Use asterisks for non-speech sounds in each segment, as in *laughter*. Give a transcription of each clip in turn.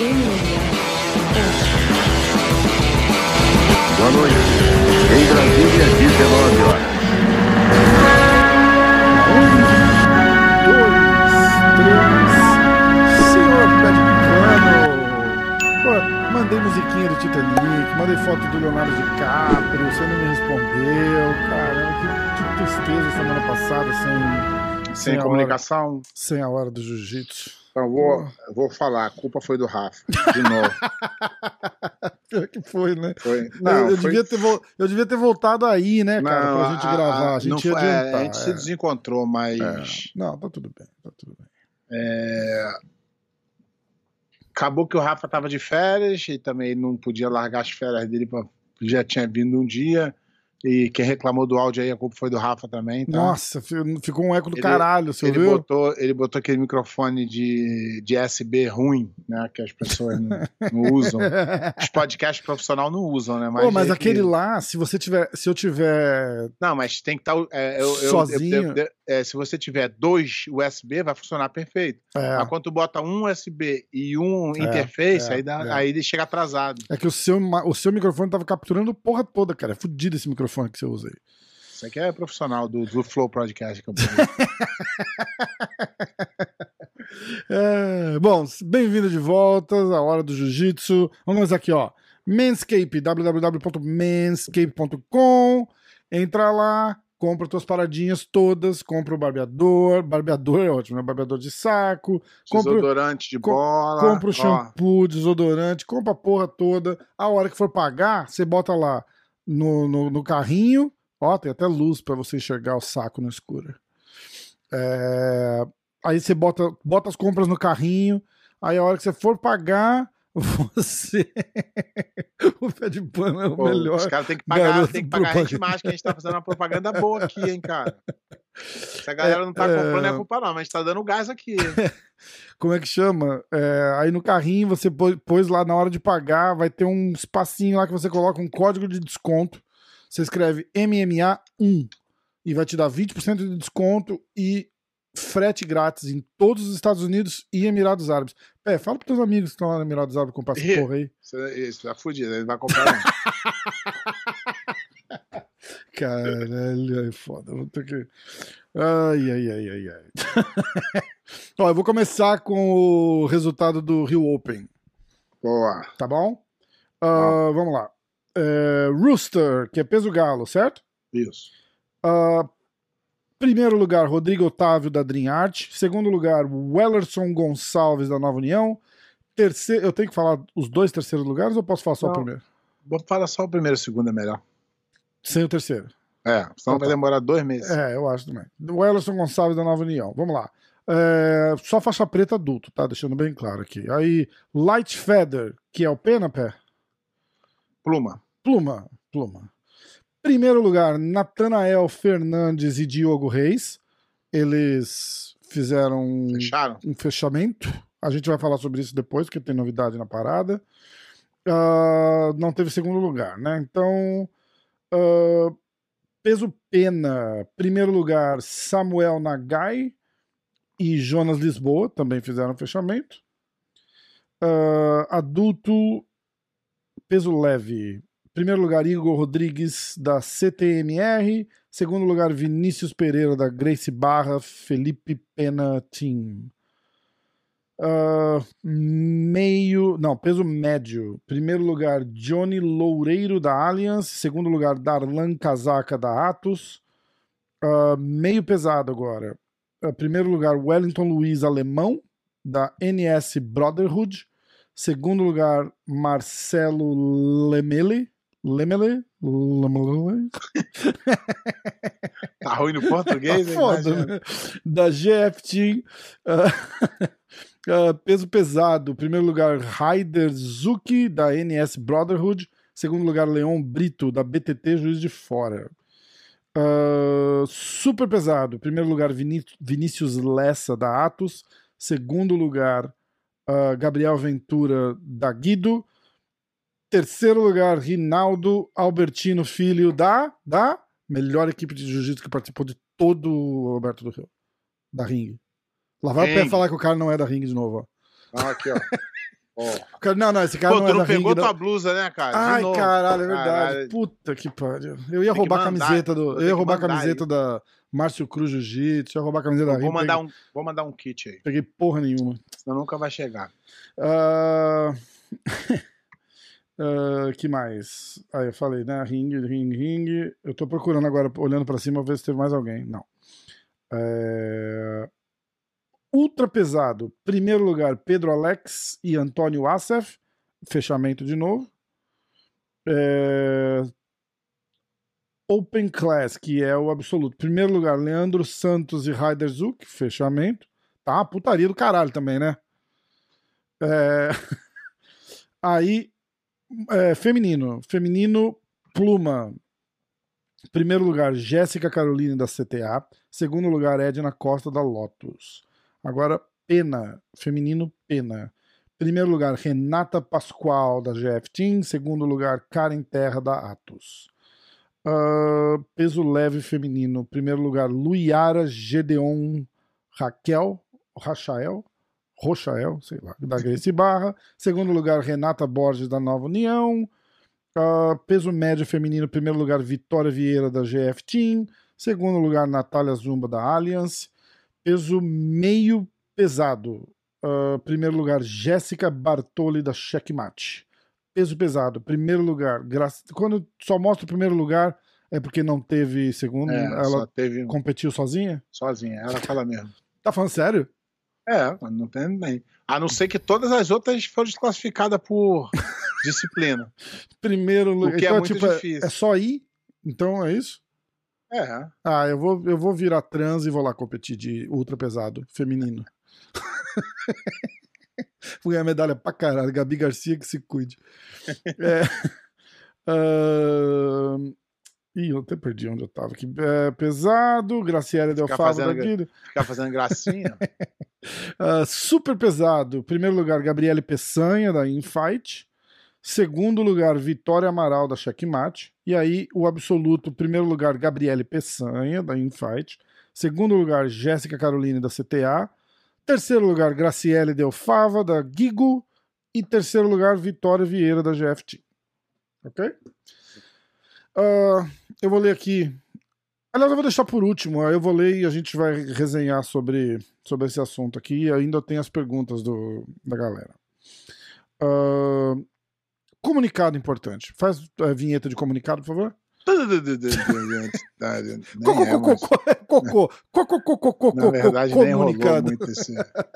Boa noite. Em Brasília, 19 horas. Mandei musiquinha do Titanic, mandei foto do Leonardo DiCaprio, você não me respondeu, cara, que, que tristeza semana passada sem, Sem a comunicação. hora, sem a hora do jiu-jitsu. Então, eu vou, eu vou falar, a culpa foi do Rafa, de novo. *laughs* Pior que foi, né? Foi, Eu- não, eu, foi- devia ter, eu devia ter voltado aí, né, cara, pra gente gravar. A, gente não foi- é, adiantar. a gente se é. desencontrou, mas É. Não, tá tudo bem, tá tudo bem. é, acabou que o Rafa tava de férias e também não podia largar as férias dele, pra, já tinha vindo um dia. E quem reclamou do áudio aí, a culpa foi do Rafa também. Tá? Nossa, fi- ficou um eco do Ele- caralho, você ele viu? botou, ele botou aquele microfone de, de USB ruim, né? Que as pessoas não, não usam. *laughs* Os podcasts profissionais não usam, né? Pô, mas aquele que- lá, se você tiver, se eu tiver Não, mas tem que estar. é, eu- Sozinho. eu- eu- é, se você tiver dois USB, vai funcionar perfeito. é, Mas quando tu bota um USB e um É, interface, é, aí, dá- é. aí ele chega atrasado. é que o seu, o seu microfone tava capturando porra toda, cara. É fudido esse microfone que você usa aí. Isso aqui é profissional do, do Flow Podcast. Que. *laughs* É, bom, bem-vindo de volta à hora do jiu-jitsu. Vamos aqui, ó. Manscape, www.manscape.com. Entra lá, compra tuas paradinhas todas, compra o barbeador. Barbeador é ótimo, né? Barbeador de saco. Compra, Desodorante de bola. compra o ó, shampoo, desodorante, compra a porra toda. A hora que for pagar, você bota lá no, no, no carrinho. Ó, tem até luz pra você enxergar o saco no escuro. É, Aí você bota, bota as compras no carrinho. Aí a hora que você for pagar, *laughs* você. o pé de pano é o pô, melhor. Os caras têm que pagar, tem que pagar a gente propaganda. mais, que a gente tá fazendo uma propaganda boa aqui, hein, cara. Se a galera não tá comprando, é. é culpa não, mas a gente tá dando gás aqui. *laughs* como é que chama? É, aí no carrinho você pô- pôs lá na hora de pagar, vai ter um espacinho lá que você coloca um código de desconto. Você escreve MMA1 e vai te dar 20% de desconto e frete grátis em todos os Estados Unidos e Emirados Árabes. Pé, fala pros teus amigos que estão lá no Emirados Árabes comprar essa porra *laughs* aí. Isso, isso tá fudido, ele vai comprar. *laughs* Caralho, é foda. Vou ter que. Ai, ai, ai, ai, ai. *laughs* Ó, eu vou começar com o resultado do Rio Open. Boa. tá bom? Ah, vamos lá. É, Rooster, que é peso galo, certo? Isso. Ah, primeiro lugar, Rodrigo Otávio, da Dream Art. Segundo lugar, Wellerson Gonçalves, da Nova União. Terceiro, eu tenho que falar os dois terceiros lugares ou posso falar só o Não. primeiro? Vou falar só o primeiro e o segundo é melhor. Sem o terceiro. É, senão Então vai tá. demorar dois meses. É, eu acho também. Wellerson Gonçalves, da Nova União. Vamos lá. É, só faixa preta adulto, tá? Deixando bem claro aqui. Aí, Light Feather, que é o pé na pé. Pluma. Pluma, pluma. Primeiro lugar, Natanael Fernandes e Diogo Reis. Eles fizeram um, um fechamento. A gente vai falar sobre isso depois, porque tem novidade na parada. Ah, não teve segundo lugar, né? Então, ah, peso pena. Primeiro lugar, Samuel Nagai e Jonas Lisboa também fizeram fechamento. Ah, adulto, peso leve. Primeiro lugar, Igor Rodrigues, da CTMR. Segundo lugar, Vinícius Pereira, da Grace Barra, Felipe Pena Team. Ah, meio. Não, peso médio. Primeiro lugar, Johnny Loureiro, da Allianz. Segundo lugar, Darlan Casaca, da Atos. Ah, meio pesado agora. Ah, primeiro lugar, Wellington Luiz Alemão, da NS Brotherhood. Segundo lugar, Marcelo Lemele. Lemele? Lemele? Tá ruim no português, Tá hein? foda, né? Da GFT. ah, *laughs* ah, peso pesado. Primeiro lugar, Raider Zuki, da NS Brotherhood. Segundo lugar, Leon Brito, da BTT Juiz de Fora. Ah, super pesado. Primeiro lugar, Viní- Vinícius Lessa, da Atos. Segundo lugar, ah, Gabriel Ventura, da Guido. Terceiro lugar, Rinaldo Albertino Filho, da, da melhor equipe de jiu-jitsu que participou de todo o Roberto do Rio. Da Ring. Lá vai o pé Ring. falar que o cara não é da Ring de novo, ó. Ah, aqui, ó. *laughs* Cara, Não, não, esse cara Pô, não é da pegou ringue, tua não. blusa, né, cara? De Ai, novo. caralho, é verdade. Caralho. Puta que pariu. Eu ia roubar a camiseta do. vou Eu ia roubar a camiseta da Márcio Cruz Jiu-Jitsu, ia roubar a camiseta da Vou Rim. mandar, peguei, um, vou mandar um kit aí, peguei porra nenhuma. senão nunca vai chegar. Ah, *laughs* ah, que mais? Aí eu falei, né? Ring, ring, ring. Eu tô procurando agora, olhando pra cima, ver se teve mais alguém. Não. É... Ultra pesado. Primeiro lugar, Pedro Alex e Antônio Assef. Fechamento de novo. É... Open Class, que é o absoluto. Primeiro lugar, Leandro Santos e Raider Zuc. Fechamento. Tá uma putaria do caralho também, né? É... *laughs* Aí, é, feminino. Feminino, Pluma. Primeiro lugar, Jéssica Caroline da CTA. Segundo lugar, Edna Costa da Lotus. Agora, Pena. Feminino, Pena. Primeiro lugar, Renata Pascoal da GF Team. Segundo lugar, Karen Terra da Atos. Ah, peso leve feminino. Primeiro lugar, Luiara Gedeon Raquel. Rachael. Rochael, sei lá, da Grace Barra. Segundo lugar, Renata Borges, da Nova União. Ah, peso médio feminino, primeiro lugar, Vitória Vieira, da GF Team. Segundo lugar, Natália Zumba, da Alliance. Peso meio pesado. ah, primeiro lugar, Jéssica Bartoli, da Checkmate. Peso pesado, primeiro lugar. Gra... Quando só mostra o primeiro lugar, é porque não teve segundo. É, ela só teve competiu sozinha? sozinha, ela fala mesmo. Tá falando sério? É, não tem nem. A não ser que todas as outras foram desclassificadas por *laughs* disciplina. Primeiro lugar. que é Então, muito tipo, é- difícil. É só ir? Então é isso? É. Ah, eu vou, eu vou virar trans e vou lá competir de ultra pesado feminino. *laughs* vou ganhar medalha pra caralho. Gabi Garcia que se cuide. *laughs* É, ahn, Ih, eu até perdi onde eu tava aqui. É, pesado, Graciela Del Favo da. Ficar fazendo gracinha. *laughs* Ah, super pesado, primeiro lugar, Gabriele Peçanha, da Infight. Segundo lugar, Vitória Amaral, da Checkmate. E aí, o absoluto, primeiro lugar, Gabriele Peçanha, da Infight. Segundo lugar, Jéssica Caroline, da CTA. Terceiro lugar, Graciele Delfava, da Gigo. E terceiro lugar, Vitória Vieira, da GFT. Ok? Ah, eu vou ler aqui. Aliás, eu vou deixar por último. Eu vou ler e a gente vai resenhar sobre, sobre esse assunto aqui. E ainda tem as perguntas do, da galera. Ah, comunicado importante. Faz a vinheta de comunicado, por favor. Cocô, é, cocô, cocô, cocô, Na verdade, nem rolou muito esse,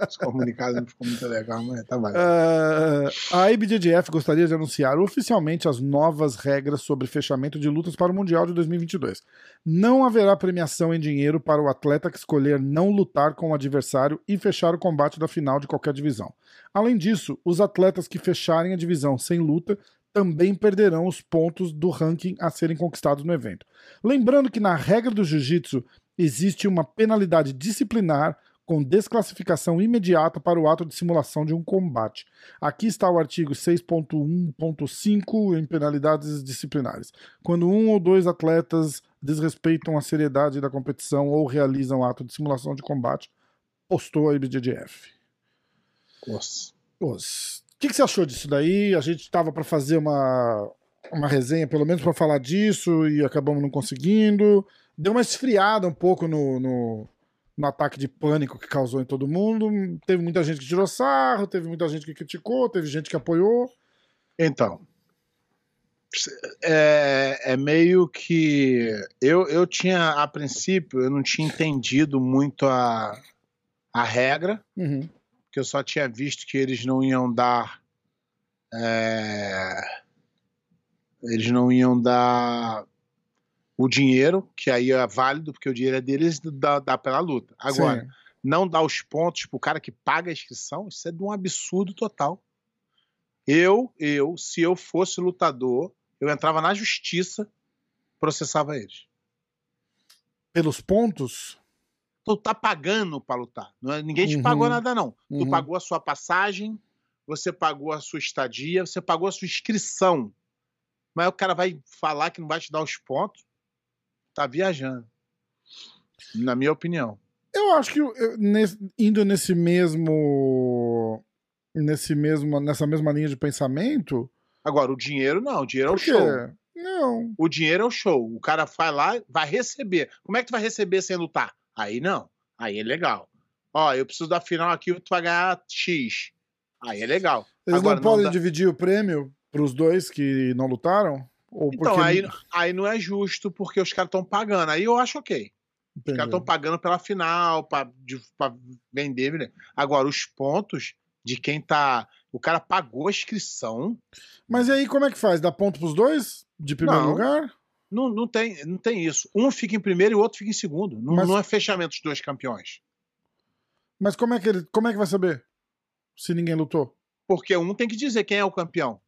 esse comunicado, não ficou muito legal, mas tá valendo. Ah, a IBJJF gostaria de anunciar oficialmente as novas regras sobre fechamento de lutas para o Mundial de 2022. Não haverá premiação em dinheiro para o atleta que escolher não lutar com o adversário e fechar o combate da final de qualquer divisão. Além disso, os atletas que fecharem a divisão sem luta também perderão os pontos do ranking a serem conquistados no evento. Lembrando que na regra do jiu-jitsu existe uma penalidade disciplinar com desclassificação imediata para o ato de simulação de um combate. Aqui está o artigo 6.1.5 em penalidades disciplinares. Quando um ou dois atletas desrespeitam a seriedade da competição ou realizam ato de simulação de combate, postou a IBJJF. Nossa. Os- O que, que você achou disso daí? A gente estava para fazer uma, uma resenha, pelo menos para falar disso, e acabamos não conseguindo. Deu uma esfriada um pouco no, no, no ataque de pânico que causou em todo mundo. Teve muita gente que tirou sarro, teve muita gente que criticou, teve gente que apoiou. Então, é, é meio que eu, eu tinha a princípio eu não tinha entendido muito a, a regra, Uhum. Que eu só tinha visto que eles não iam dar é, eles não iam dar o dinheiro, que aí é válido, porque o dinheiro é deles, dá, dá pela luta. Agora, Sim. não dar os pontos pro cara que paga a inscrição, isso é de um absurdo total. Eu, eu, se eu fosse lutador, eu entrava na justiça, processava eles. Pelos pontos. Tu tá pagando pra lutar. Não é- ninguém te Uhum. pagou nada, não. Tu Uhum. pagou a sua passagem, você pagou a sua estadia, você pagou a sua inscrição. Mas o cara vai falar que não vai te dar os pontos. Tá viajando. Na minha opinião. Eu acho que indo nesse mesmo nesse mesmo, nessa mesma linha de pensamento. Agora, o dinheiro não, o dinheiro é o show. Não. O dinheiro é o show. O cara vai lá, vai receber. Como é que tu vai receber sem lutar? Aí não. Aí é legal. Ó, eu preciso da final aqui, tu vai ganhar X. Aí é legal. Eles Agora, não podem dá- dividir o prêmio pros dois que não lutaram? Ou Então, porque... aí, aí não é justo, porque os caras estão pagando. Aí eu acho ok. Os Entendi. caras estão pagando pela final, pra vender. beleza. Agora, os pontos de quem tá. O cara pagou a inscrição. Mas e aí como é que faz? Dá ponto pros dois? De primeiro Não. lugar? Não, não, tem, não tem isso. Um fica em primeiro e o outro fica em segundo. Não, Mas- não é fechamento dos dois campeões. Mas como é que ele, como é que vai saber? Se ninguém lutou? Porque um tem que dizer quem é o campeão.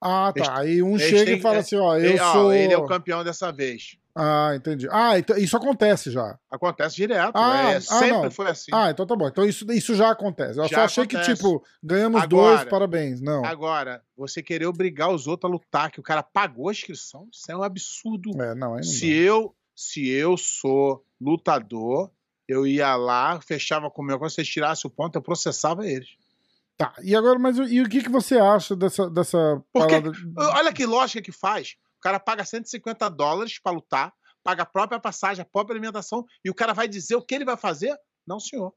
Ah, tá. Eles- aí um chega têm- e fala é- assim, ó, eu ele, ó, sou... ele é o campeão dessa vez. Ah, entendi. Ah, então isso acontece já. Acontece direto. Ah, é, ah, sempre não. foi assim. Ah, então tá bom. Então isso, isso já acontece. Eu Já só achei acontece. que, tipo, ganhamos Agora- dois, parabéns. Não. Agora, você querer obrigar os outros a lutar, que o cara pagou a inscrição, isso é um absurdo. É, não, não Se eu, se eu sou lutador, eu ia lá, fechava com o meu, quando vocês tirassem o ponto, eu processava eles. Tá, e agora, mas e o que, que você acha dessa, dessa Porque- parada? Olha que lógica que faz. O cara paga 150 dólares pra lutar, paga a própria passagem, a própria alimentação, e o cara vai dizer o que ele vai fazer? Não, senhor.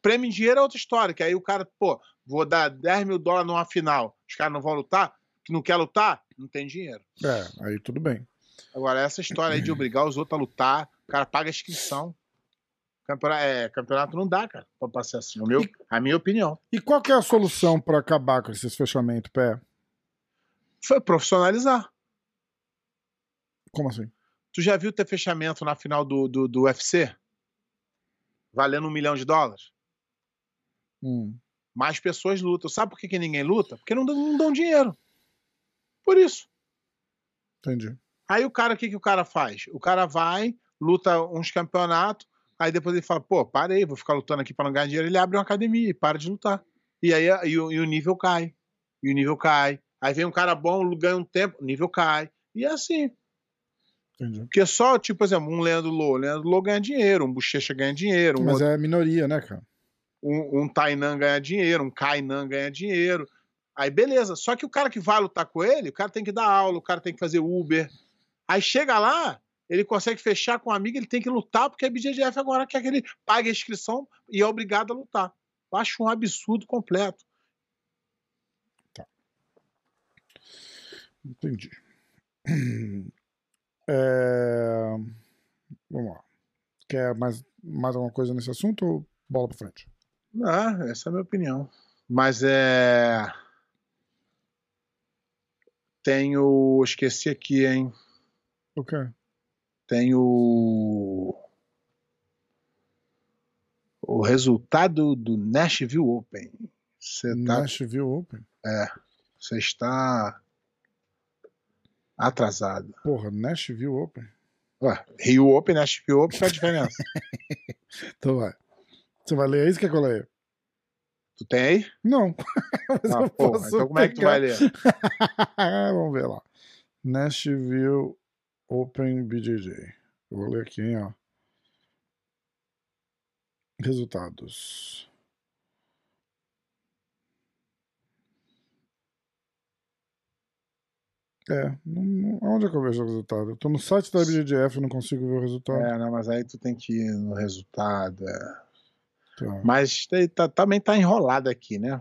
Prêmio em dinheiro é outra história, que aí o cara, pô, vou dar 10 mil dólares numa final, os caras não vão lutar? Que não quer lutar? Não tem dinheiro. É, aí tudo bem. Agora, essa história aí de obrigar os outros a lutar, o cara paga a inscrição. Campeonato, é, campeonato não dá, cara, pra passar assim. O meu, a minha opinião. E qual que é a solução pra acabar com esses fechamentos, pé? Foi profissionalizar. Como assim? Tu já viu ter fechamento na final do, do, do UFC? Valendo um milhão de dólares? Hum, Mais pessoas lutam. Sabe por que, que ninguém luta? Porque não, dão- não dão dinheiro. Por isso. entendi. Aí o cara, o que, que o cara faz? O cara vai, luta uns campeonatos, aí depois ele fala, pô, parei, vou ficar lutando aqui para não ganhar dinheiro. Ele abre uma academia e para de lutar. E aí e o, e o nível cai. E o nível cai. Aí vem um cara bom, ganha um tempo, o nível cai. E é assim. Entendi. Porque só, tipo, por exemplo, um Leandro Lô. Leandro Lô ganha dinheiro, um Bochecha ganha dinheiro, um, Mas outro- é minoria, né, cara? um, um Tainan ganha dinheiro, um Kainan ganha dinheiro. Aí beleza. Só que o cara que vai lutar com ele, o cara tem que dar aula, o cara tem que fazer Uber. Aí chega lá, ele consegue fechar com um amigo, ele tem que lutar, porque a BJJF agora quer que ele pague a inscrição e é obrigado a lutar. Eu acho um absurdo completo. Entendi. *clears throat* É, Vamos lá. Quer mais, mais alguma coisa nesse assunto ou bola pra frente? Ah, essa é a minha opinião. Mas é. Tenho. Esqueci aqui, hein? O quê? Tem o. Resultado do Nashville Open. Você tá, Nashville Open? você está atrasado. Porra, Nashville Open? Ué, Rio Open, Nashville Open, qual a diferença? *laughs* Então vai. Você vai ler isso que é eu leio? tu tem aí? Não. *laughs* Mas Ah, porra, então como é que tu vai pegar. ler? *laughs* Vamos ver lá. Nashville Open BJJ. Eu vou ler aqui, ó. Resultados. É, não, onde é que eu vejo o resultado? Eu tô no site da BJJF e não consigo ver o resultado. É, não, mas aí tu tem que ir no resultado. é. Tá, Mas tem- tá- também tá enrolado aqui, né?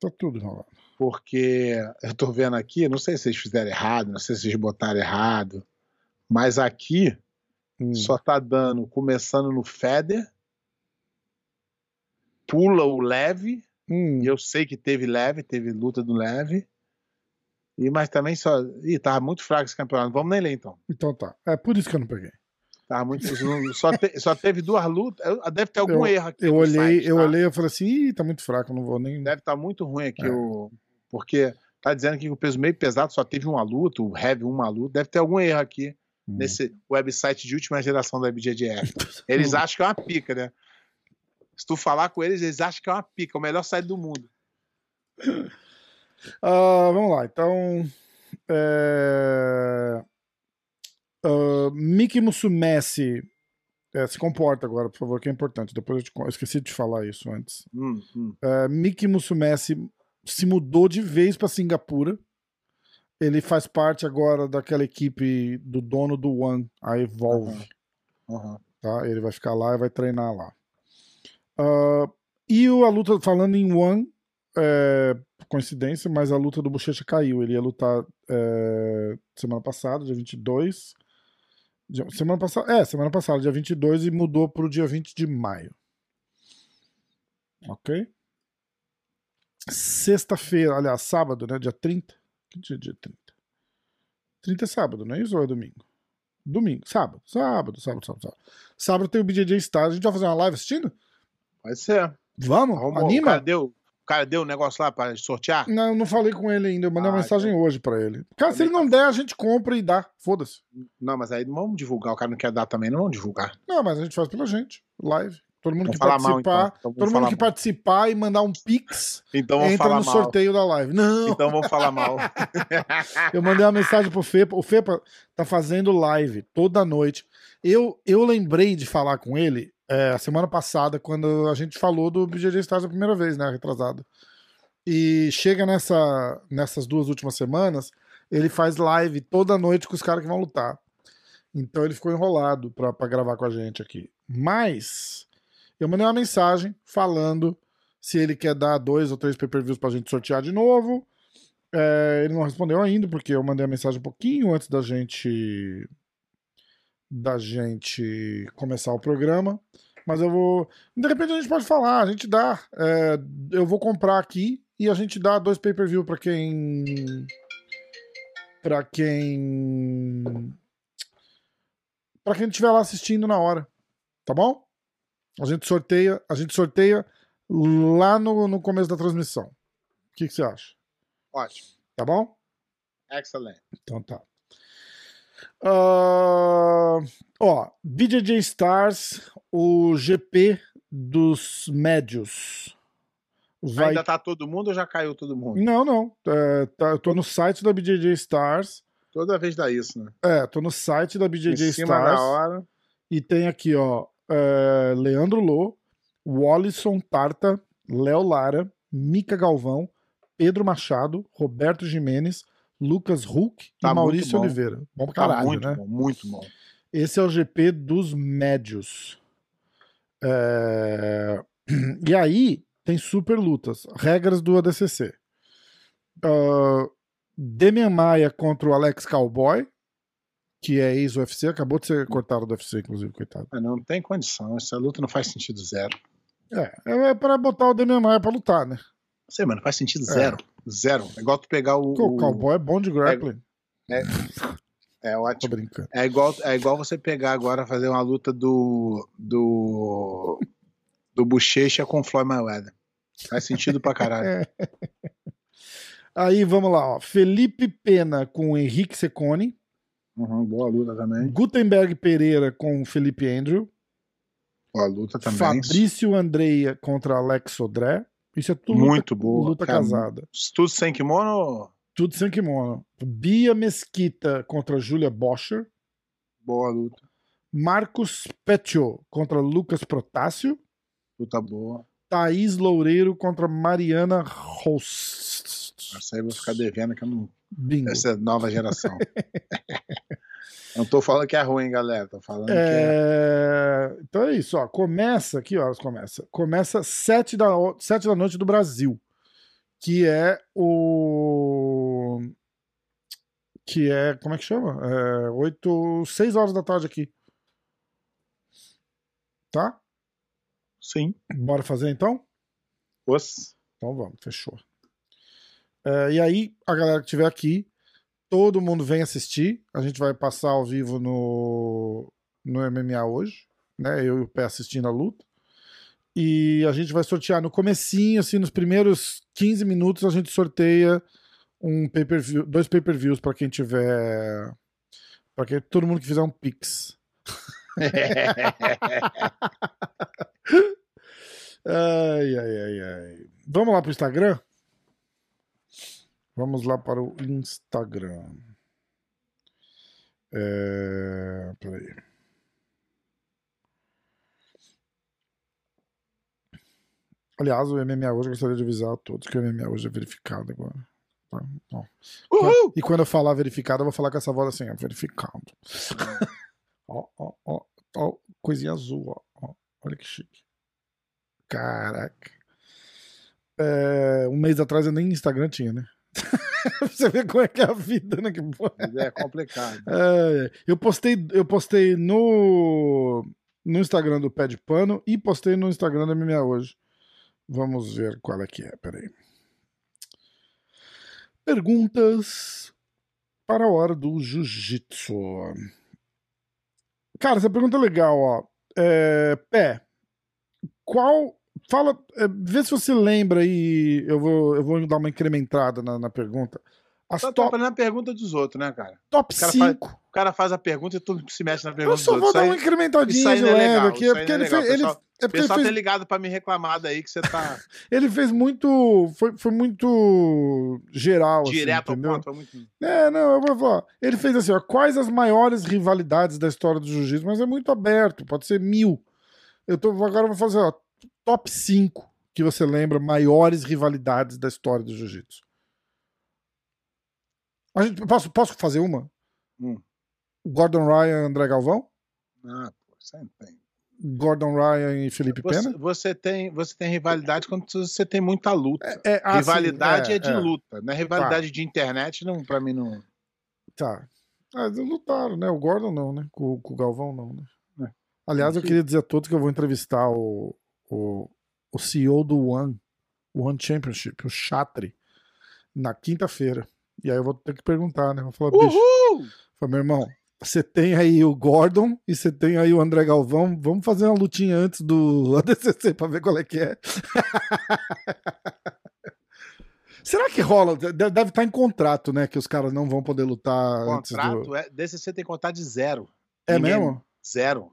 tá tudo enrolado. porque eu tô vendo aqui, não sei se vocês fizeram errado, não sei se vocês botaram errado, mas aqui Hum, só tá dando, começando no Feder, pula o leve, hum, e eu sei que teve leve, teve luta do leve, e mas também só, ih, tava muito fraco esse campeonato, vamos nem ler então. Então tá. É por isso que eu não peguei. Tava muito, só, te- só teve duas lutas, eu- deve ter algum erro aqui Eu olhei, site, eu tá? olhei e falei assim, ih, tá muito fraco, não vou nem. Deve estar muito ruim aqui, É. o, porque tá dizendo que o peso meio pesado só teve uma luta, o heavy uma luta, deve ter algum erro aqui Hum. nesse website de última geração da BJJF. *laughs* Eles acham que é uma pica, né? Se tu falar com eles, eles acham que é uma pica, o melhor site do mundo. Ah, vamos lá, então. É... ah, Miki Musumeci. É, se comporta agora, por favor, que é importante. Depois eu, te eu esqueci de te falar isso antes. Hum, hum. É, Miki Musumeci se mudou de vez para Singapura. Ele faz parte agora daquela equipe do dono do One, a Evolve. Uhum. Tá? Ele vai ficar lá e vai treinar lá. Uh, e a luta, falando em One, é, coincidência, mas a luta do Bochecha caiu. Ele ia lutar é, semana passada, dia 22. Semana passada, é, semana passada, dia 22, e mudou para o dia 20 de maio. Ok? Sexta-feira, aliás, sábado, né? Dia 30. Que dia, dia 30? 30 é sábado, não é isso ou é domingo? Domingo, sábado, sábado, sábado, sábado, sábado. Sábado tem o BJJ Star. A gente vai fazer uma live assistindo? Pode ser. Vamos? Arrumou. O Anima? cara deu, o cara deu um negócio lá pra sortear? Não, eu não falei com ele ainda. Eu mandei uma Ah, mensagem então. hoje pra ele. Cara, se Também ele não der, a gente compra e dá. Foda-se. Não, mas aí não vamos divulgar. O cara não quer dar também, não vamos divulgar. Não, mas a gente faz pela gente. Live. Todo mundo Vamos que falar mal, participar. então. Então todo mundo que mal. participar e mandar um pix Então vamos entra falar no mal. sorteio da live. Não, Então vamos falar mal. *laughs* eu mandei uma mensagem pro Fepa. O Fepa tá fazendo live toda noite. Eu, eu lembrei de falar com ele é, a semana passada, quando a gente falou do BJJ Stars a primeira vez, né? Retrasado. E chega nessa, nessas duas últimas semanas, ele faz live toda noite com os caras que vão lutar. Então ele ficou enrolado pra, pra gravar com a gente aqui. Mas eu mandei uma mensagem falando se ele quer dar dois ou três pay-per-views pra gente sortear de novo. É, ele não respondeu ainda, porque eu mandei a mensagem um pouquinho antes da gente da gente começar o programa. Mas eu vou. De repente a gente pode falar, a gente dá. é, eu vou comprar aqui e a gente dá dois pay-per-view pra quem. Pra quem. Pra quem estiver lá assistindo na hora. Tá bom? A gente sorteia, a gente sorteia lá no, no começo da transmissão. O que, que você acha? Ótimo. Tá bom? Excelente. Então tá. Ah, ó, BJJ Stars, o GP dos médios. Vai... Ainda tá todo mundo ou já caiu todo mundo? Não, não. É, tá, eu tô no site da BJJ Stars. Toda vez dá isso, né? É, tô no site da BJJ em cima Stars. da hora. E tem aqui, ó, é, Leandro Lô, Wallison Tarta, Léo Lara, Mica Galvão, Pedro Machado, Roberto Jimenez, Lucas Huck Tá e Maurício bom. Oliveira. Bom pra Tá caralho, muito né? bom, muito bom. Esse é o GP dos médios. É, *clears throat* E aí tem super lutas. Regras do ADCC. Uh... Demian Maia contra o Alex Cowboy, que é ex-UFC, acabou de ser cortado do UFC, inclusive, coitado. Mas não tem condição. Essa luta não faz sentido zero. É, é pra botar o Demian Maia pra lutar, né? Não sei, mano, não faz sentido zero. Zero. É igual tu pegar o. O Cowboy é bom de grappling. É Tô ótimo. brincando. É igual, é igual você pegar agora fazer uma luta do. do. do Bochecha com o Floyd Mayweather. Faz sentido pra caralho. *laughs* Aí vamos lá, ó. Felipe Pena com o Henrique Secone. Uhum, boa luta também. Gutenberg Pereira com o Felipe Andrew. Boa luta também. Fabrício Andreia contra Alex Sodré. Isso é tudo Muito luta, boa, luta cara. casada. Tudo sem kimono? Tudo sem kimono. Bia Mesquita contra Julia Boscher. Boa luta. Marcos Petio contra Lucas Protásio. Luta boa. Thaís Loureiro contra Mariana Host. Essa aí eu vou ficar devendo que eu não. Bingo. Essa é nova geração. *laughs* não tô falando que é ruim, galera. Tô falando que é. É, Então é isso, ó. Começa, que horas começa? Começa sete da, o- sete da noite do Brasil, que é o que é, como é que chama? É, oito, seis horas da tarde aqui. Tá? Sim. Bora fazer então? Os... Então vamos, fechou. É, e aí, a galera que estiver aqui, todo mundo vem assistir. A gente vai passar ao vivo no, no MMA hoje, né? Eu e o Pé assistindo a luta. E a gente vai sortear no comecinho, assim, nos primeiros 15 minutos, a gente sorteia um pay-per-view, dois pay-per-views para quem tiver. Para quem, todo mundo que fizer um Pix. *laughs* *laughs* Ai, ai, ai, ai. Vamos lá pro Instagram? Vamos lá para o Instagram. É... Peraí. Aliás, o MMA hoje, eu gostaria de avisar a todos que o MMA hoje é verificado agora. Tá? E quando eu falar verificado, eu vou falar com essa voz assim, é verificado. *laughs* ó, ó, ó, ó, coisinha azul, ó, ó. Olha que chique. Caraca. É, um mês atrás eu nem Instagram tinha, né? *laughs* Você vê como é que é a vida, né? Que porra. É complicado. *laughs* É, eu postei, eu postei no, no Instagram do Pé de Pano e postei no Instagram da MMA hoje. Vamos ver qual é que é, peraí. Perguntas para a hora do jiu-jitsu. Cara, essa pergunta é legal, ó. É, Pé, qual. Fala, é, vê se você lembra aí. Eu vou, eu vou dar uma incrementada na, na pergunta. As Só top, tá na pergunta dos outros, né, cara? top cara faz- 5 O cara faz a pergunta e todo *laughs* se mexe na Eu pergunta só dos vou outros. dar uma Isso aí- incrementadinha isso aí de é leve aqui, é aí porque é ele fez, ele, pessoal. é porque ele pessoal fez, tá ligado pra me reclamar daí que você tá *laughs* ele fez muito, foi, foi muito geral, assim, direto ao entendeu? ponto. é muito- É, não, eu vou falar. Ele fez assim, ó, quais as maiores rivalidades da história do jiu-jitsu, mas é muito aberto, pode ser mil. Eu tô, agora eu vou fazer, ó, top 5 que você lembra, maiores rivalidades da história do jiu-jitsu. Posso, posso fazer uma? Hum. Gordon Ryan, André Galvão? Ah, pô, não tem. Gordon Ryan e Felipe Você, Pena? você tem, você tem rivalidade quando você tem muita luta. É, ah, sim, rivalidade é, de é. luta, não é rivalidade de internet, não, pra mim não. Tá. Ah, eles lutaram, né? O Gordon não, né? Com, com o Galvão não, né? É. Aliás, eu queria dizer a todos que eu vou entrevistar o, o, o CEO do One, o One Championship, o Chatri, na quinta-feira. E aí eu vou ter que perguntar, né? Vou falar, bicho, Uhul! Falei, meu irmão, você tem aí o Gordon e você tem aí o André Galvão. Vamos fazer uma lutinha antes do *laughs* ADCC pra ver qual é que é. *laughs* Será que rola? De- Deve estar em contrato, né? Que os caras não vão poder lutar antes do. Contrato, é, DCC tem contrato de zero. É Ninguém- mesmo? Zero.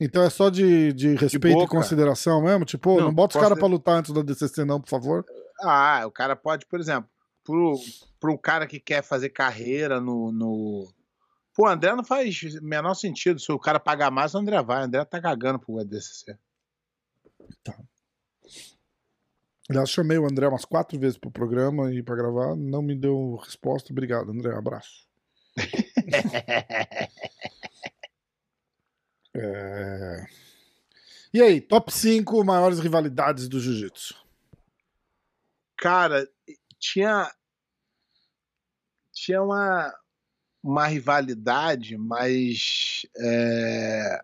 Então é só de, de respeito e boca. consideração mesmo? Tipo, não, Não, bota os caras pra lutar antes da DCC, não, por favor. Ah, o cara pode, por exemplo, pro, pro cara que quer fazer carreira no. no... Pô, o André não faz menor sentido. Se o cara pagar mais, o André vai. O André tá cagando pro ADCC. Aliás, chamei o André umas quatro vezes pro programa e pra gravar, não me deu resposta. Obrigado, André. Abraço. *laughs* É... E aí, top 5 maiores rivalidades do jiu-jitsu? Cara, tinha. Tinha uma, uma rivalidade, mas. é,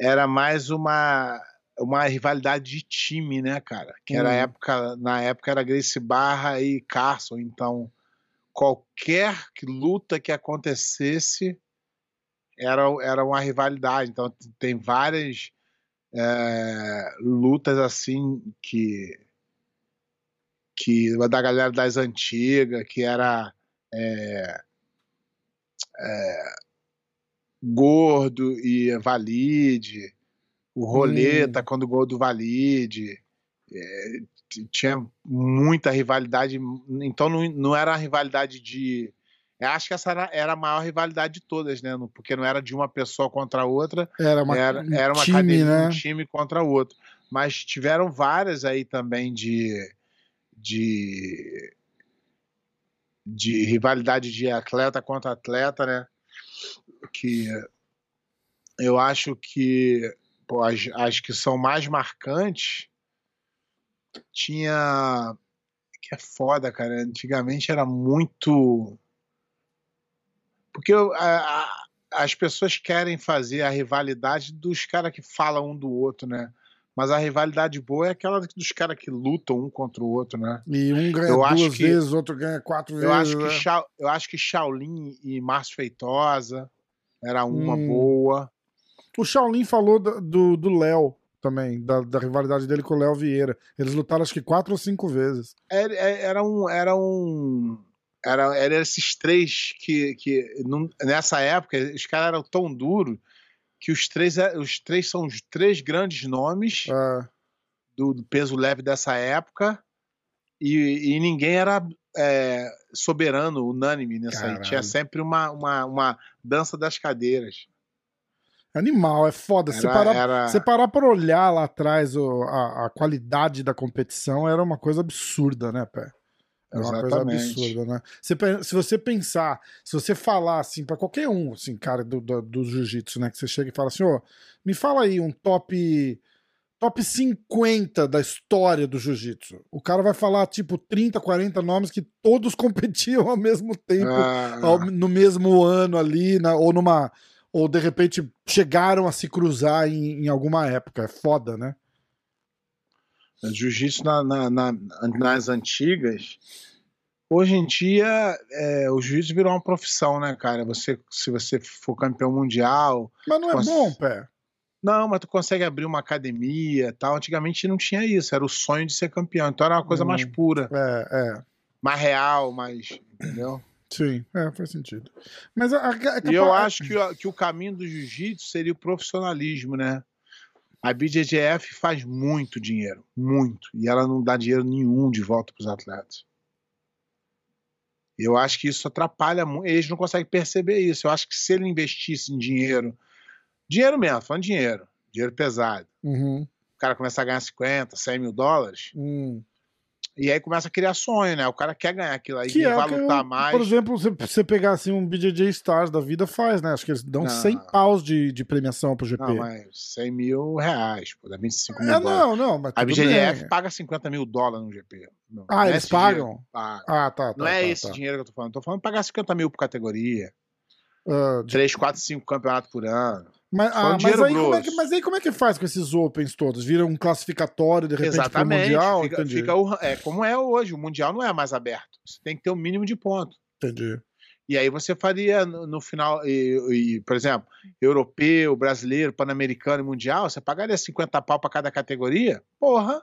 era mais uma, uma rivalidade de time, né, cara? Que era Hum. época, na época era Gracie Barra e Carson, então qualquer que- luta que acontecesse era, era uma rivalidade. Então tem várias é, lutas assim que que da galera das antigas, que era é, é, Gordo e Valide, o Roleta quando o gol do Valide. é, tinha muita rivalidade, então não, não era a rivalidade de. Eu acho que essa era, era a maior rivalidade de todas, né? Porque não era de uma pessoa contra a outra, Era uma, era, um era uma time, academia, né? um time contra o outro. Mas tiveram várias aí também de, de, de rivalidade de atleta contra atleta, né? Que eu acho que pô, as, as que são mais marcantes tinha que é foda, cara. Antigamente era muito porque eu- a- a- as pessoas querem fazer a rivalidade dos caras que falam um do outro, né? Mas a rivalidade boa é aquela dos caras que lutam um contra o outro, né? E um ganha Eu acho duas que- vezes, outro ganha quatro Eu vezes. acho que, né? Shao- eu acho que Shaolin e Márcio Feitosa era uma Hum. boa. O Shaolin falou do do Léo também, da, da rivalidade dele com o Léo Vieira. Eles lutaram acho que quatro ou cinco vezes. Era, era um. Era um. Era, era esses três que, que num- nessa época os caras eram tão duros que os três, é- os três são os três grandes nomes Ah, do, do peso leve dessa época e, e ninguém era é, soberano, unânime nessa aí. Tinha sempre uma, uma, uma dança das cadeiras. Animal, é foda. Você Era, parar, era- você parar pra olhar lá atrás o- a, a qualidade da competição era uma coisa absurda, né, Pé? Era uma coisa Exatamente. absurda, né? Pe- se você pensar, se você falar assim pra qualquer um, assim, cara do, do, do jiu-jitsu, né? Que você chega e fala assim, ó, me fala aí um top top 50 da história do jiu-jitsu. O cara vai falar, tipo, 30, 40 nomes que todos *laughs* competiam ao mesmo tempo Ah, ao- no mesmo ano ali, na- ou numa. Ou de repente chegaram a se cruzar em, em alguma época. É foda, né? Jiu-jitsu na- na- na- nas antigas. Hoje em dia, é, o jiu-jitsu virou uma profissão, né, cara? Você, se você for campeão mundial. Mas não é Nossa. bom, pé. Não, mas tu consegue abrir uma academia e tal. Antigamente não tinha isso, era o sonho de ser campeão. Então era uma coisa Hum. mais pura, É, é. mais real, mais. Entendeu? Sim, é, faz sentido. Mas a, a, a- E eu acho que, que o caminho do jiu-jitsu seria o profissionalismo, né? A BJJF faz muito dinheiro, muito. E ela não dá dinheiro nenhum de volta para os atletas. Eu acho que isso atrapalha muito. Eles não conseguem perceber isso. Eu acho que se ele investisse em dinheiro, dinheiro mesmo, falando dinheiro, dinheiro pesado, Uhum, o cara começa a ganhar 50, 100 mil dólares, hum. E aí começa a criar sonho, né? O cara quer ganhar aquilo aí, Que é vai lutar eu- mais. por exemplo, você, você pegar assim um BJJ Stars da vida faz, né? Acho que eles dão Não. 100 paus de, de premiação pro GP. Não, mas 100 mil reais, pô, dá 25 mil é, dólares. não, não, mas A bem. paga 50 mil dólares no GP. Não, Ah, não é eles esse pagam? dinheiro. Paga. Ah, tá, tá. não é tá, esse tá. dinheiro que eu tô falando. Tô falando pagar 50 mil por categoria. Ah, de- 3, 4, 5 campeonatos por ano. Mas, ah, mas, aí como é que, mas aí como é que faz com esses Opens todos? Vira um classificatório, de repente, Exatamente. Mundial? fica, Entendi. fica o- é como é hoje. O Mundial não é mais aberto. Você tem que ter o mínimo de ponto. Entendi. E aí você faria no, no final, e, e, por exemplo, europeu, brasileiro, pan-americano e mundial, você pagaria 50 pau pra cada categoria? Porra!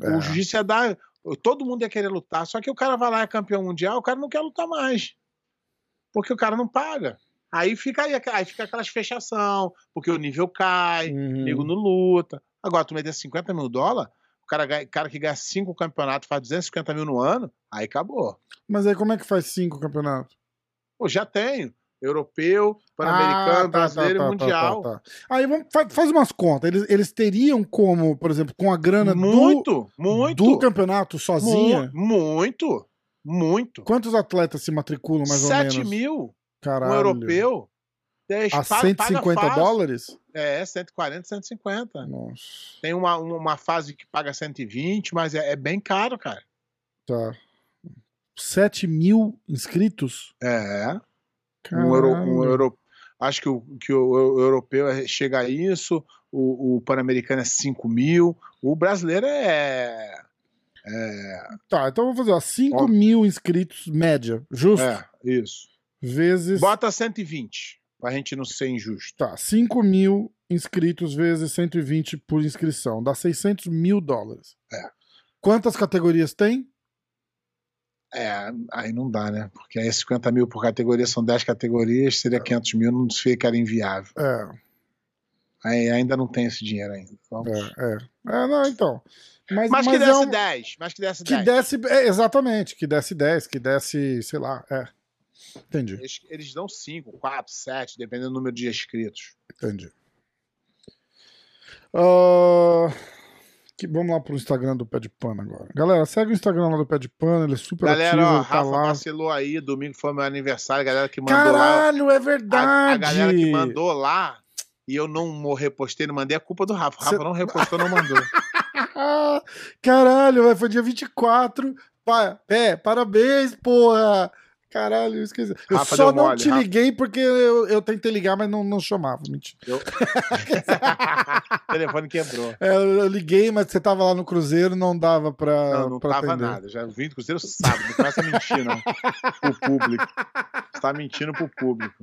É. O jiu-jitsu ia dar. Todo mundo ia querer lutar, só que o cara vai lá e é campeão mundial, o cara não quer lutar mais. Porque o cara não paga. Aí fica aí, aí fica aquelas fechação, porque o nível cai, Uhum. o nego não luta. Agora, tu meter 50 mil dólares, o cara, cara que ganha cinco campeonatos faz 250 mil no ano, aí acabou. Mas aí como é que faz cinco campeonatos? Pô, já tenho. Europeu, Pan-Americano, Ah, tá, Brasileiro tá, tá, Mundial. tá, tá. Aí vamos, fa- faz umas contas. Eles, eles teriam como, por exemplo, com a grana do, Muito, muito. do campeonato sozinha? Mu- Muito, muito. Quantos atletas se matriculam mais ou 7 menos? mil, Caralho. um europeu. 10, A paga- 150 paga dólares? É, 140, 150. Nossa. Tem uma, uma fase que paga 120, mas é, é bem caro, cara. Tá. 7 mil inscritos? É. Um euro, um euro, acho que o, que o, europeu é- chega a isso, o, o pan-americano é 5 mil, o brasileiro é. Tá, então vamos fazer, ó. 5 Ó. mil inscritos, média. Justo? É, isso. Vezes. Bota 120, pra gente não ser injusto. Tá, 5 mil inscritos vezes 120 por inscrição. Dá 600 mil dólares. É. Quantas categorias tem? É, aí não dá, né? Porque aí 50 mil por categoria são 10 categorias, seria 500 mil, não fica era inviável. É, Aí ainda não tem esse dinheiro ainda. Vamos. é, é. É, não, então. Mas, Mas, que mas desse é um- 10, mas que desse Que 10. desse. é, exatamente, que desse 10, que desse, sei lá, é. Entendi, Eles, eles dão 5, 4, 7, dependendo do número de inscritos. entendi. Ah, que, vamos lá pro Instagram do Pé de Pano agora. Galera, segue o Instagram lá do Pé de Pano, ele é super Galera, ativo, ele tá Rafa lá. vacilou aí, domingo foi meu aniversário, galera que mandou lá. Caralho, é A, verdade! a galera que mandou lá e eu não repostei, não mandei, é culpa do Rafa. O Rafa Cê- não repostou, não mandou. *laughs* Caralho, velho, foi dia 24. Pa é, parabéns, porra! Caralho, eu esqueci. Eu Rafa só não mole, te Rafa. liguei porque eu, eu tentei ligar, mas não, não chamava. Mentira. Eu- *laughs* *laughs* o telefone quebrou. É, eu, eu liguei, mas você tava lá no Cruzeiro, não dava pra. Não, não pra tava atender. nada. Já vim do Cruzeiro sábado. Não começa a mentir, não. *laughs* Pro público. Você tá mentindo pro público.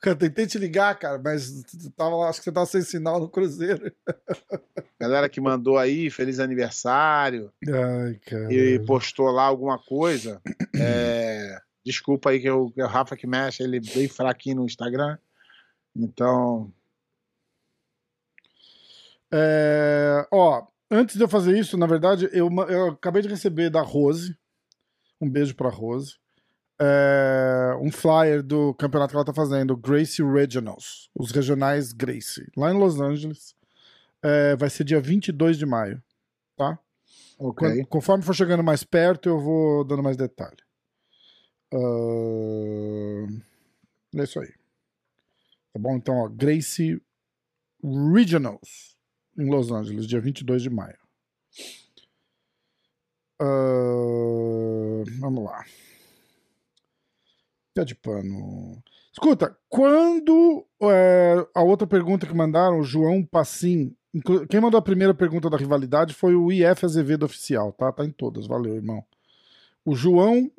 Cara, tentei te ligar, cara, mas tava lá, acho que você tava sem sinal no Cruzeiro. Galera que mandou aí, feliz aniversário. Ai. E postou lá alguma coisa. é, Desculpa aí que, eu, que o Rafa que mexe, ele é bem fraquinho no Instagram. Então, É, ó, antes de eu fazer isso, na verdade, eu, eu acabei de receber da Rose. Um beijo pra Rose. É, um flyer do campeonato que ela tá fazendo, Gracie Regionals, os regionais Gracie, lá em Los Angeles. É, vai ser dia 22 de maio, tá? Ok. Quando- conforme for chegando mais perto, eu vou dando mais detalhe. Ahn, é isso aí. Tá bom? Então, ó, Gracie Regionals em Los Angeles, dia 22 de maio. Ahn, vamos lá. Pé de pano. Escuta, quando é, a outra pergunta que mandaram, o João Passim, quem mandou a primeira pergunta da rivalidade foi o IF Azevedo Oficial, tá? Tá em todas, valeu, irmão. O João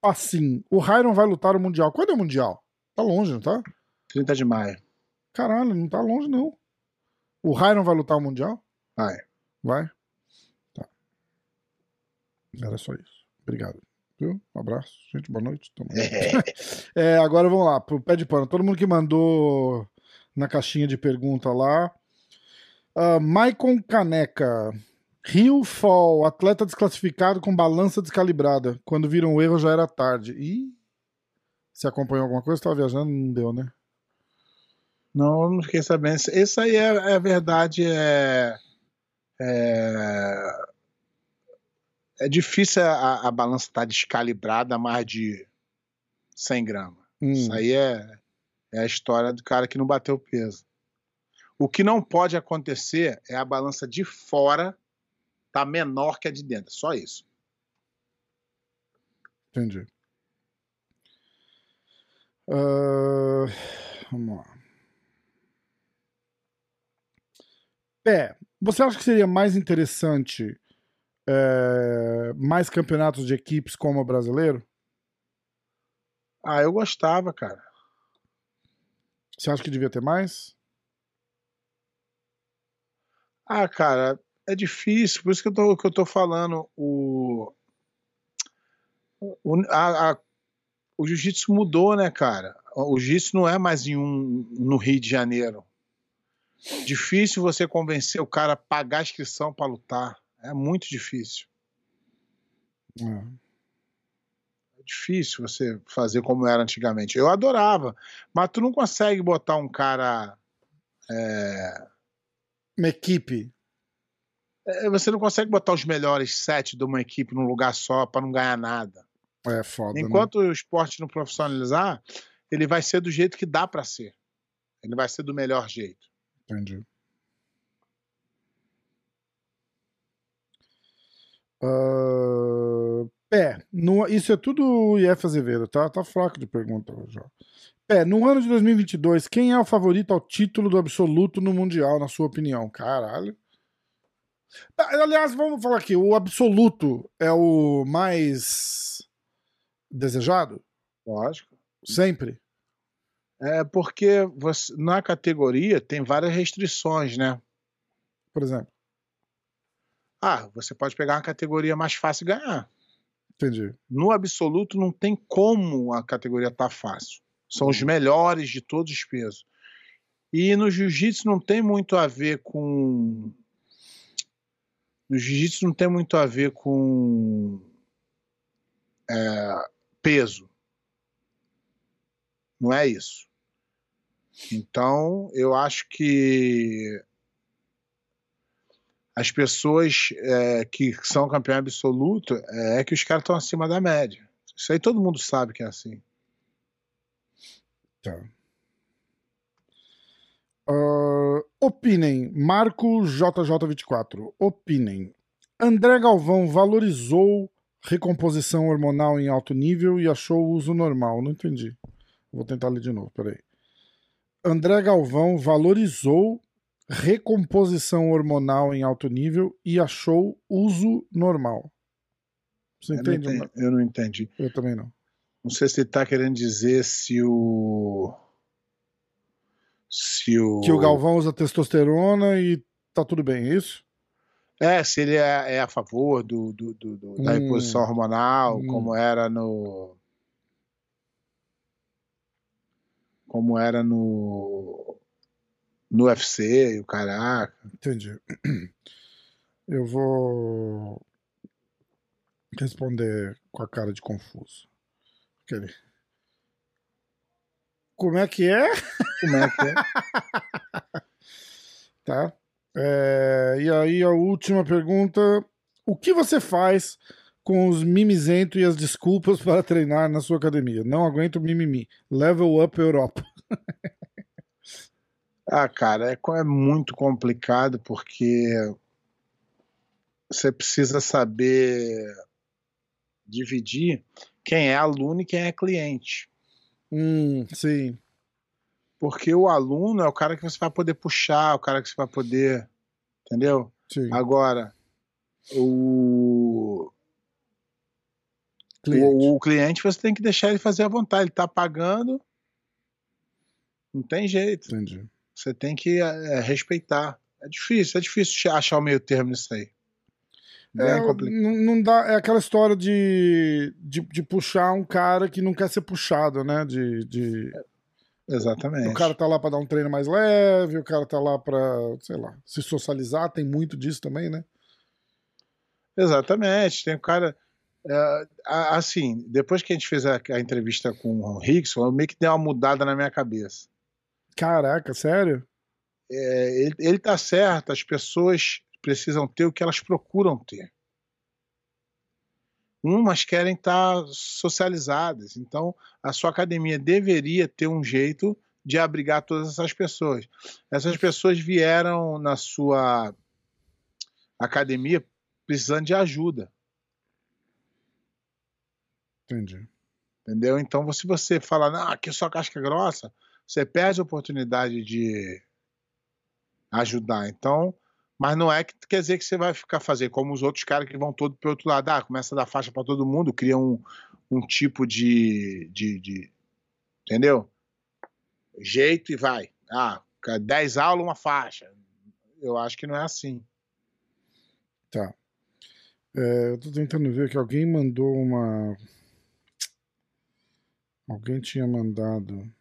Passim, o Ryron vai lutar o Mundial. Quando é o Mundial? Tá longe, não tá? 30 de maio. Caralho, não tá longe, não. O Ryron vai lutar o Mundial? Vai. Vai? Tá. Era só isso. Obrigado. Viu? Um abraço. Gente, boa noite. Junto. *laughs* É, agora vamos lá, pro pé de pano. Todo mundo que mandou na caixinha de pergunta lá. Uh, Maicon Caneca. Rio Fall, atleta desclassificado com balança descalibrada. Quando viram o erro já era tarde. Ih, você acompanhou alguma coisa? Tava viajando? Não deu, né? Não, não fiquei sabendo. Isso aí é, é verdade. É, é, é difícil a, a balança estar descalibrada a mais de 100 gramas. Hum, Isso aí é, é a história do cara que não bateu peso. O que não pode acontecer é a balança de fora tá menor que a de dentro. Só isso. entendi. Ah, vamos lá. Pé, você acha que seria mais interessante é, mais campeonatos de equipes como o brasileiro? Ah, eu gostava, cara. Você acha que devia ter mais? Ah, cara, é difícil, por isso que eu tô, que eu tô falando. O, o, a- a- o jiu-jitsu mudou, né, cara? O jiu-jitsu não é mais em um, no Rio de Janeiro. Difícil você convencer o cara a pagar a inscrição para lutar. É muito difícil. É. É difícil você fazer como era antigamente. Eu adorava, mas tu não consegue botar um cara. é, Uma equipe. é, você não consegue botar os melhores sete de uma equipe num lugar só para não ganhar nada. É foda. né? Enquanto o esporte não profissionalizar, ele vai ser do jeito que dá para ser. Ele vai ser do melhor jeito. Entendi. Pé, no- isso é tudo o IF Azevedo, tá? Tá fraco de pergunta hoje, ó. Pé, no ano de 2022, quem é o favorito ao título do absoluto no Mundial, na sua opinião? Caralho. Ah, Aliás, vamos falar aqui, o absoluto é o mais desejado? Lógico. Sempre? É porque você, na categoria tem várias restrições, né? Por exemplo. Ah, você pode pegar uma categoria mais fácil e ganhar. Entendi. No absoluto não tem como a categoria tá fácil. São os melhores de todos os pesos. E no jiu-jitsu não tem muito a ver com. No jiu-jitsu não tem muito a ver com é, peso. Não é isso. Então, eu acho que as pessoas é, que são campeão absoluto é que os caras estão acima da média. Isso aí todo mundo sabe que é assim. Tá. Ah, opinem. Marco JJ24. Opinem. André Galvão valorizou recomposição hormonal em alto nível e achou o uso normal. Não entendi. Vou tentar ler de novo, peraí. André Galvão valorizou recomposição hormonal em alto nível e achou uso normal. Você Eu não, entendi, eu não entendi. Eu também não. Não sei se ele está querendo dizer se o. Se o. Que o Galvão usa testosterona e tá tudo bem, é isso? É, se ele é, é a favor do, do- do- do- da Hum. reposição hormonal, Hum. como era no. Como era no. No UFC e o caraca. Entendi. *clears throat* Eu vou responder com a cara de confuso. Cadê? Como é que é? *laughs* Como é que é? *laughs* Tá. É, e aí a última pergunta: o que você faz com os mimizentos e as desculpas para treinar na sua academia? Não aguento mimimi. Level up Europa. *laughs* ah, cara, é, é muito complicado porque você precisa saber dividir quem é aluno e quem é cliente. Hum, sim. Porque o aluno é o cara que você vai poder puxar, o cara que você vai poder. Entendeu? Sim. Agora, o. Cliente. O, o cliente você tem que deixar ele fazer à vontade. Ele tá pagando. Não tem jeito. Entendi. Você tem que é, respeitar. É difícil, é difícil achar o meio termo nisso aí. É, não, não dá, é aquela história de, de, de, puxar um cara que não quer ser puxado, né? De, de... Exatamente. O cara tá lá para dar um treino mais leve, o cara tá lá para, sei lá, se socializar, tem muito disso também, né? Exatamente. Tem o cara. É, assim, depois que a gente fez a, a entrevista com o Rickson, eu meio que deu uma mudada na minha cabeça. Caraca, sério? É, ele, ele tá certo, as pessoas precisam ter o que elas procuram ter. Umas querem estar socializadas, então a sua academia deveria ter um jeito de abrigar todas essas pessoas. Essas pessoas vieram na sua academia precisando de ajuda. Entendi. Entendeu? Então, se você falar, não, aqui é só casca grossa, você perde a oportunidade de ajudar. Então, mas não é que quer dizer que você vai ficar fazer como os outros caras que vão todo pro outro lado. Ah, começa a dar faixa para todo mundo, cria um, um tipo de, de, de, Entendeu? Jeito e vai. Ah, 10 aulas, uma faixa. Eu acho que não é assim. Tá. É, eu tô tentando ver que alguém mandou uma. Alguém tinha mandado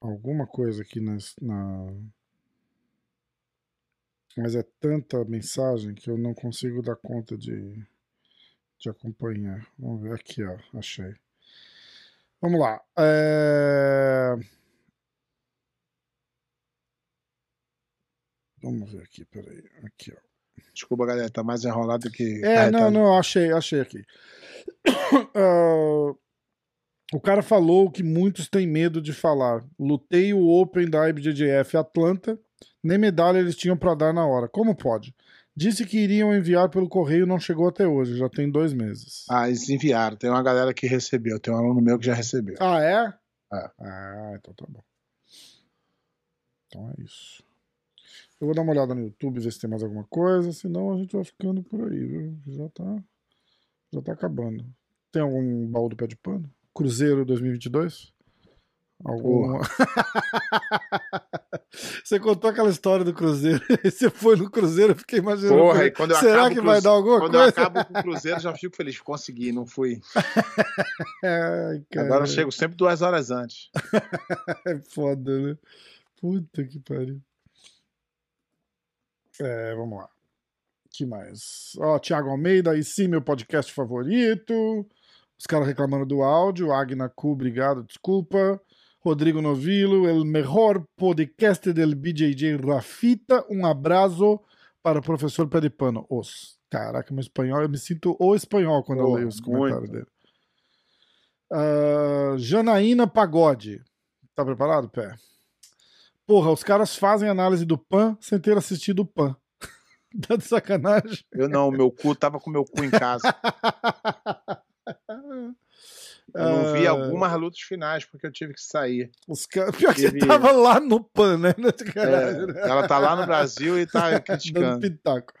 alguma coisa aqui nas, na mas é tanta mensagem que eu não consigo dar conta de, de acompanhar. Vamos ver aqui, ó. Achei. Vamos lá. É... Vamos ver aqui, peraí. Aqui, ó. Desculpa, galera, tá mais enrolado que. É, não, não, achei, achei aqui. Uh, *coughs* o cara falou que muitos têm medo de falar. Lutei o Open da IBJJF Atlanta nem medalha eles tinham para dar na hora. Como pode? Disse que iriam enviar pelo correio não chegou até hoje, já tem dois meses. Ah, eles enviaram. Tem uma galera que recebeu. Tem um aluno meu que já recebeu. Ah, é? É. Ah, então tá bom. Então é isso. Eu vou dar uma olhada no YouTube, ver se tem mais alguma coisa, senão a gente vai ficando por aí, viu? Já tá, já tá acabando. Tem algum baú do pé de pano? Cruzeiro 2022? Alguma. *laughs* você contou aquela história do Cruzeiro. *laughs* Você foi no Cruzeiro, eu fiquei imaginando. Porra, e quando eu Será que cruze... vai dar alguma quando coisa? Quando eu acabo com o *laughs* Cruzeiro, já fico feliz. Consegui, não fui. Ai, Agora eu chego sempre duas horas antes. é foda, né? Puta que pariu. É, vamos lá. que mais? Ó, Thiago Almeida, aí sim, meu podcast favorito. Os caras reclamando do áudio. Agna Cu, obrigado, desculpa. Rodrigo Novilo, el mejor podcast del BJJ Rafita. Um abraço para o professor Peripano. Os. Caraca, meu espanhol, eu me sinto o espanhol quando eu leio os comentários dele. Uh, Janaína Pagode. Tá preparado, Pé? Porra, os caras fazem análise do PAN sem ter assistido o PAN. *laughs* tá de sacanagem. Eu não, meu cu tava com meu cu em casa. *laughs* Eu não vi algumas lutas finais porque eu tive que sair. Os ca... *laughs* Pior que Tive... você tava lá no PAN, né? É, ela tá lá no Brasil e tá *laughs* criticando. Dando pitaco.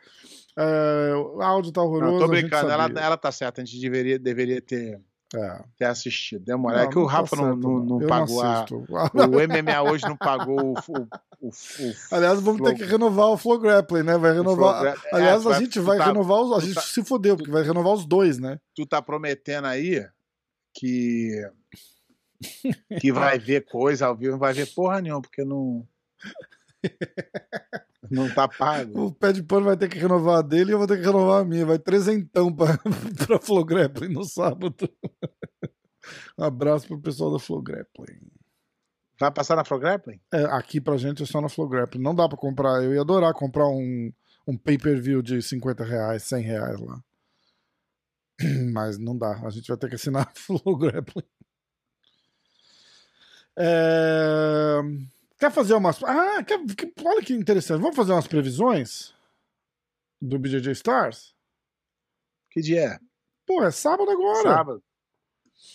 É, o áudio tá horroroso. Não, tô brincando, ela, ela tá certa. A gente deveria, deveria ter, é. ter assistido. Demora. É que o Rafa tá não, não, não, não pagou a. O MMA hoje não pagou o. o, o, o *laughs* Aliás, vamos flow... ter que renovar o Flow Grappling, né? Vai renovar. Gra... Aliás, é, a gente vai, vai tá... renovar os. A gente tá... se fodeu, porque vai renovar os dois, né? Tu tá prometendo aí que que vai *laughs* ver coisa ao vivo, não vai ver porra nenhuma, porque não não tá pago. O pé de pano vai ter que renovar a dele e eu vou ter que renovar a minha. Vai trezentão pra, *laughs* pra Flow Grappling no sábado. Um abraço pro pessoal da Flow Grappling. Vai passar na Pro Grappling? É, aqui pra gente é só na Flow Grappling. Não dá pra comprar. Eu ia adorar comprar um, um pay-per-view de 50 reais, 100 reais lá. *clears throat* Mas não dá. A gente vai ter que assinar a *laughs* Flow Grappling. É... Quer fazer umas. Ah, quer... olha que interessante. Vamos fazer umas previsões do BJJ Stars? Que dia é? Pô, é sábado agora. Sábado.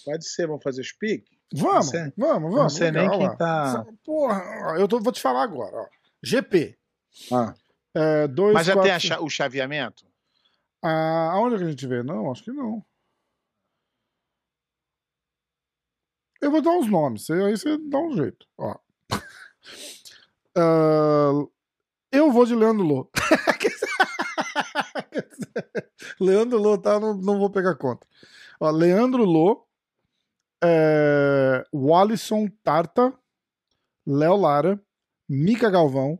Pode ser, vamos fazer os piques? Vamos, vamos, vamos. Não sei nem legal, quem ó. tá. Porra, eu tô- vou te falar agora. Ó. GP. Ah, É, dois, Mas já quatro, tem a cha- o chaveamento? Ah, aonde que a gente vê? Não, acho que não. Eu vou dar uns nomes, aí você dá um jeito. Ó. *laughs* Ah, eu vou de Leandro Lô. *laughs* Leandro Lô, tá? Não, não vou pegar conta. Ó, Leandro Lô, é, Walisson Tarta, Léo Lara, Mica Galvão,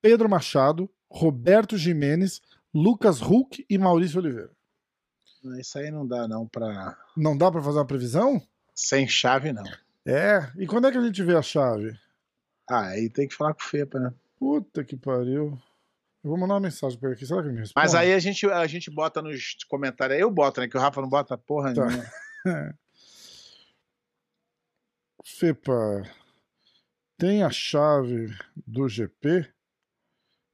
Pedro Machado, Roberto Jimenez, Lucas Huck e Maurício Oliveira. Isso aí não dá, não, pra. Não dá pra fazer uma previsão? Sem chave, não. É. E quando é que a gente vê a chave? Ah, aí tem que falar com o Fepa, né? Puta que pariu. Eu vou mandar uma mensagem pra ele aqui. Será que ele me responde? Mas aí a gente, a gente bota nos comentários. Eu boto, né? Que o Rafa não bota porra Tá. nenhuma. *laughs* Fepa, tem a chave do GP?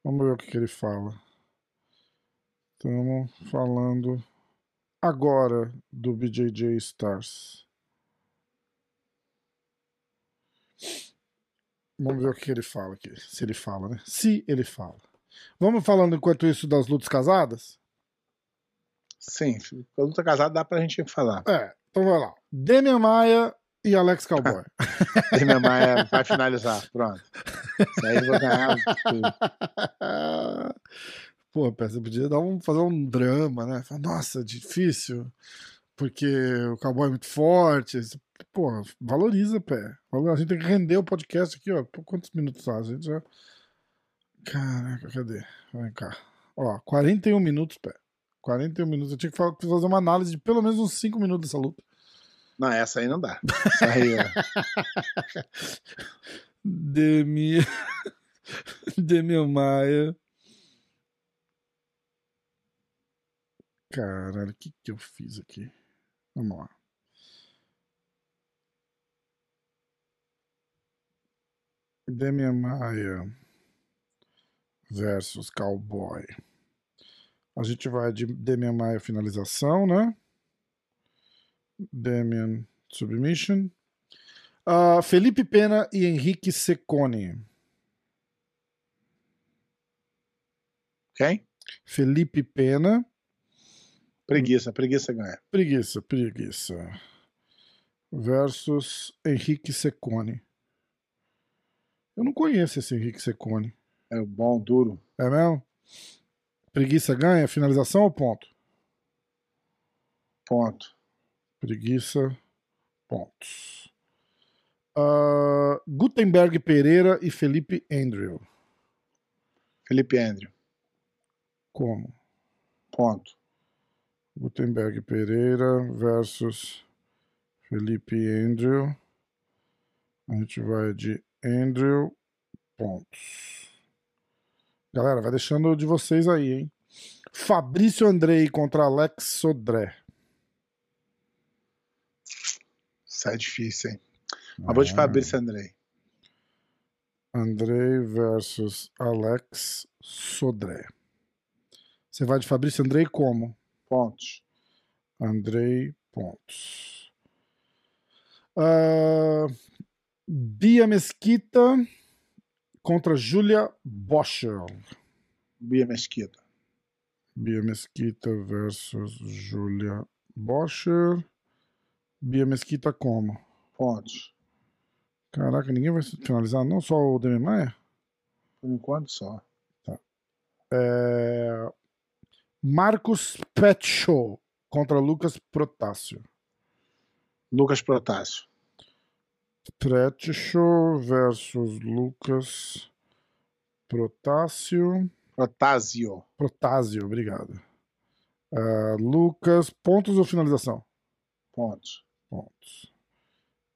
Vamos ver o que, que ele fala. Estamos falando agora do BJJ Stars. Vamos ver o que, ele fala aqui. Se ele fala, né? Se ele fala. Vamos falando enquanto isso das lutas casadas? Sim, a luta casada dá pra gente falar. É, então vai lá. Demian Maia e Alex Cowboy. *laughs* Mãe é- vai finalizar. Pronto. Isso aí eu vou ganhar. tudo. *laughs* Pô, Pé, você podia dar um, fazer um drama, né? Falar, Nossa, difícil, porque o cowboy é muito forte. Pô, valoriza, Pé. A gente tem que render o podcast aqui, ó. Pô, quantos minutos tá? A gente já. Caraca, cadê? Vem cá. Ó, 41 minutos, Pé. 41 minutos. Eu tinha que fa- fazer uma análise de pelo menos uns 5 minutos dessa luta. Não, essa aí não dá. *laughs* Essa aí, ó. Demi. *laughs* Demi Maia. Caralho, o que que eu fiz aqui? Vamos lá. Demi Maia versus Cowboy. A gente vai de Demian Maia finalização, né? Demian submission. Ah, Felipe Pena e Henrique Secone. Quem? Felipe Pena, Preguiça, preguiça ganha. preguiça, preguiça. Versus Henrique Secone. Eu não conheço esse Henrique Secone. É o bom, duro. É mesmo? Preguiça ganha? Finalização ou ponto? Ponto. Preguiça, pontos. Ah, Gutenberg Pereira e Felipe Andrew. Felipe Andrew. Como? Ponto. Gutenberg Pereira versus Felipe Andrew. A gente vai de Andrew pontos. Galera, vai deixando de vocês aí, hein? Fabrício Andrei contra Alex Sodré. Isso é difícil, hein? Mas vou de Ah, Fabrício Andrei. Andrei versus Alex Sodré. Você vai de Fabrício Andrei como? Pontos. Andrei pontos. Ah, Bia Mesquita contra Júlia Boschel. Bia Mesquita. Bia Mesquita versus Júlia Boschel. Bia Mesquita como? Pontos. Caraca, ninguém vai finalizar, não só o Demi Maia? Por enquanto só. É... Marcos Petcho contra Lucas Protássio. Lucas Protássio. Pretcho versus Lucas Protássio. Protásio. Protásio, obrigado. Ah, Lucas, pontos ou finalização? Pontos. Pontos.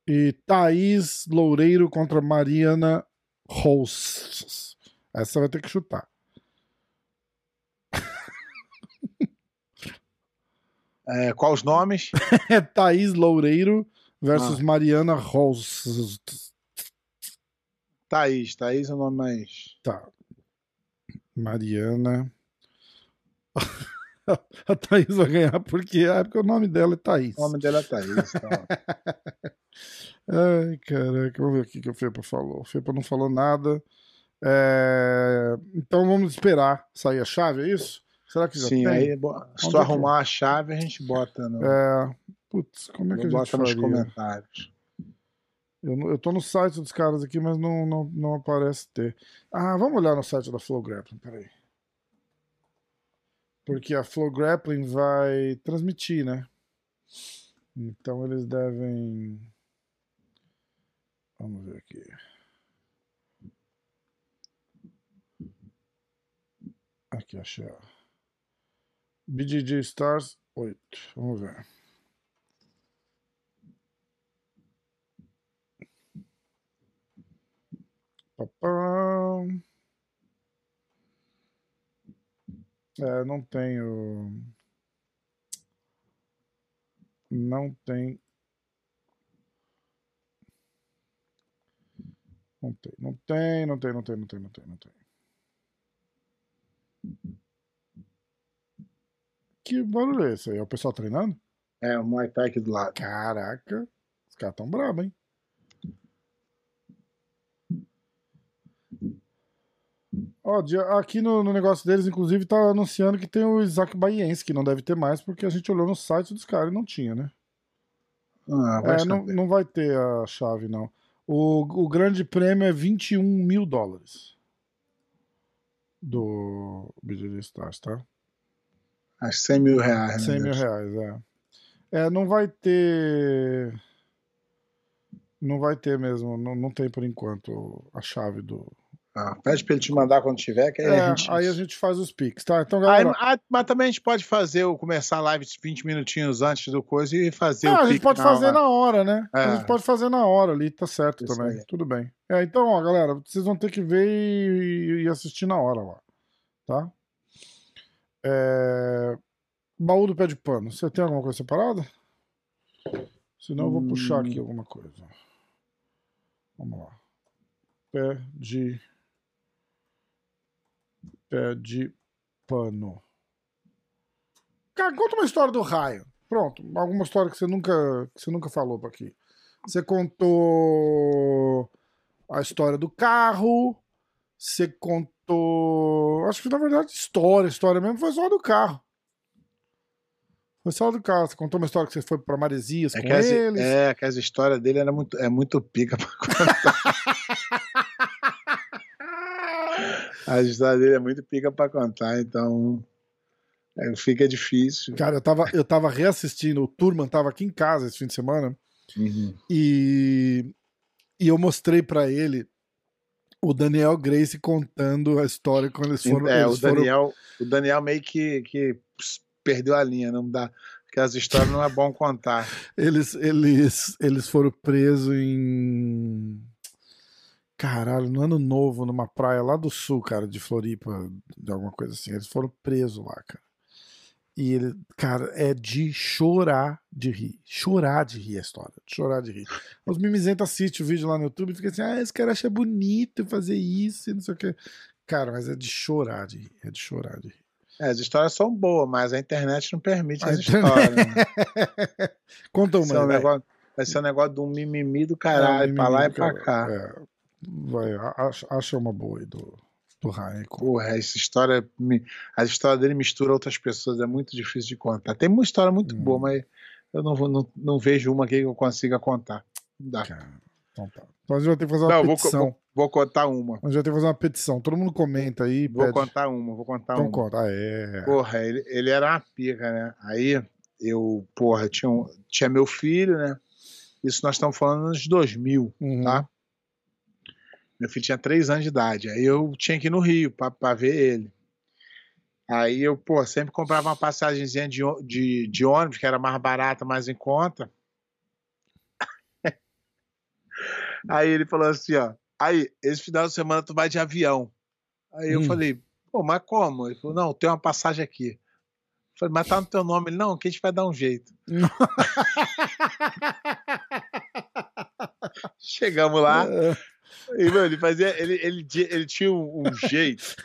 E Thaís Loureiro contra Mariana Rose. Essa vai ter que chutar. É, qual os nomes? *laughs* É Thaís Loureiro versus Ah. Mariana Rose. Thaís. Thaís é o nome mais. Tá. Mariana. *laughs* A Thaís vai ganhar porque, é porque o nome dela é Thaís. O nome dela é Thaís. Então. *laughs* Ai, caraca, vamos ver o que que o Fepa falou. O Fepa não falou nada. É, Então vamos esperar sair a chave, é isso? Será que já Sim, tem? aí bo- se tu é que- arrumar a chave, a gente bota no. É, Putz, como é que a gente bota nos faria? comentários. Eu, eu tô no site dos caras aqui, mas não, não, não aparece ter. Ah, vamos olhar no site da Flow Grappling, peraí. Porque a Flow Grappling vai transmitir, né? Então eles devem. Vamos ver aqui. Aqui, achei. BJJ Stars 8. Vamos ver. Papam. É, não tenho. Não tem. Não tem, não tem, não tem, não tem, não tem, não tem, não tem. Que barulho é esse aí? É o pessoal treinando? É, o Muay Thai aqui do lado. Caraca, os caras tão bravos, hein? Ó, aqui no, no negócio deles, inclusive, tá anunciando que tem o Isaac Baiense, que não deve ter mais, porque a gente olhou no site dos caras e não tinha, né? Ah, vai É, não, não vai ter a chave, não. O, o grande prêmio é 21 mil dólares. Do BJJ Stars, tá? Acho 100 mil reais, né? 100 mil reais, é. É, não vai ter. Não vai ter mesmo, não, não tem por enquanto a chave do. Ah, pede pra ele te mandar quando tiver, que aí É, a gente. aí a gente faz os pics, tá? Então, Aí, galera. ah, mas também a gente pode fazer, o começar a live 20 minutinhos antes do coisa e fazer Ah, o a gente pique pode na fazer hora. na hora, né? É. A gente pode fazer na hora ali, tá certo Isso também. aí. Tudo bem. É, então, ó, galera, vocês vão ter que ver e, e assistir na hora lá, tá? É... Baú do pé de pano. Você tem alguma coisa separada? Senão eu vou puxar aqui Hum. alguma coisa. Vamos lá. Pé de. Pé de pano. Cara, conta uma história do raio. Pronto, alguma história que você nunca, que você nunca falou pra aqui. Você contou a história do carro. Você contou. Acho que na verdade, história, história mesmo, foi só do carro. Foi só do carro. Você contou uma história que você foi pra Maresias É com que, as, eles. é que as histórias dele era muito, é muito pica pra *laughs* contar. a história dele é muito pica pra contar, então é, fica difícil. Cara, eu tava, eu tava reassistindo, o Turman tava aqui em casa esse fim de semana Uhum. e, e eu mostrei pra ele o Daniel Grace contando a história quando eles foram. é, eles o foram- Daniel, o Daniel meio que, que perdeu a linha, não dá. Porque as histórias não é bom contar. *laughs* eles, eles, eles foram presos em. Caralho, no ano novo, numa praia lá do sul, cara, de Floripa, de alguma coisa assim. Eles foram presos lá, cara. E ele, cara, é de chorar de rir. Chorar de rir a história. Chorar de rir. Os mimizentos assistem o vídeo lá no YouTube e ficam assim: ah, esse cara acha bonito fazer isso e não sei o quê. Cara, mas é de chorar de rir. É de chorar de rir. É, as histórias são boas, mas a internet não permite A as internet- histórias. Né? *laughs* Conta Vai, ser uma um negócio, vai ser um negócio de um mimimi do É, caralho, pra lá e pra cá. É, vai, acha, acha uma boa aí do, do Ryan. Porra, essa história. A história dele mistura outras pessoas, é muito difícil de contar. Tem uma história muito Hum. boa, mas eu não, vou, não, não vejo uma aqui que eu consiga contar. Não dá. Cara, então tá. Então a gente vai ter que fazer uma Não, vou, petição. vou, vou contar uma. A gente vai ter que fazer uma petição. Todo mundo comenta aí. Vou pede. contar uma, vou contar Então uma. conta. Ah, é. Porra, ele, ele era uma pica, né? Aí eu, porra, tinha, um- tinha meu filho, né? Isso nós estamos falando nos 2000, Uhum. tá? Meu filho tinha três anos de idade. Aí eu tinha que ir no Rio pra, pra ver ele. Aí eu, pô, sempre comprava uma passagenzinha de, de, de ônibus, que era mais barata, mais em conta. *laughs* Aí ele falou assim, ó. Aí, esse final de semana tu vai de avião. Aí eu Hum. falei, pô, mas como? Ele falou, não, tem uma passagem aqui. Eu falei, mas tá no teu nome. Ele, não, que a gente vai dar um jeito. *laughs* Chegamos lá, e, mano, ele fazia. Ele, ele, ele tinha um, um jeito.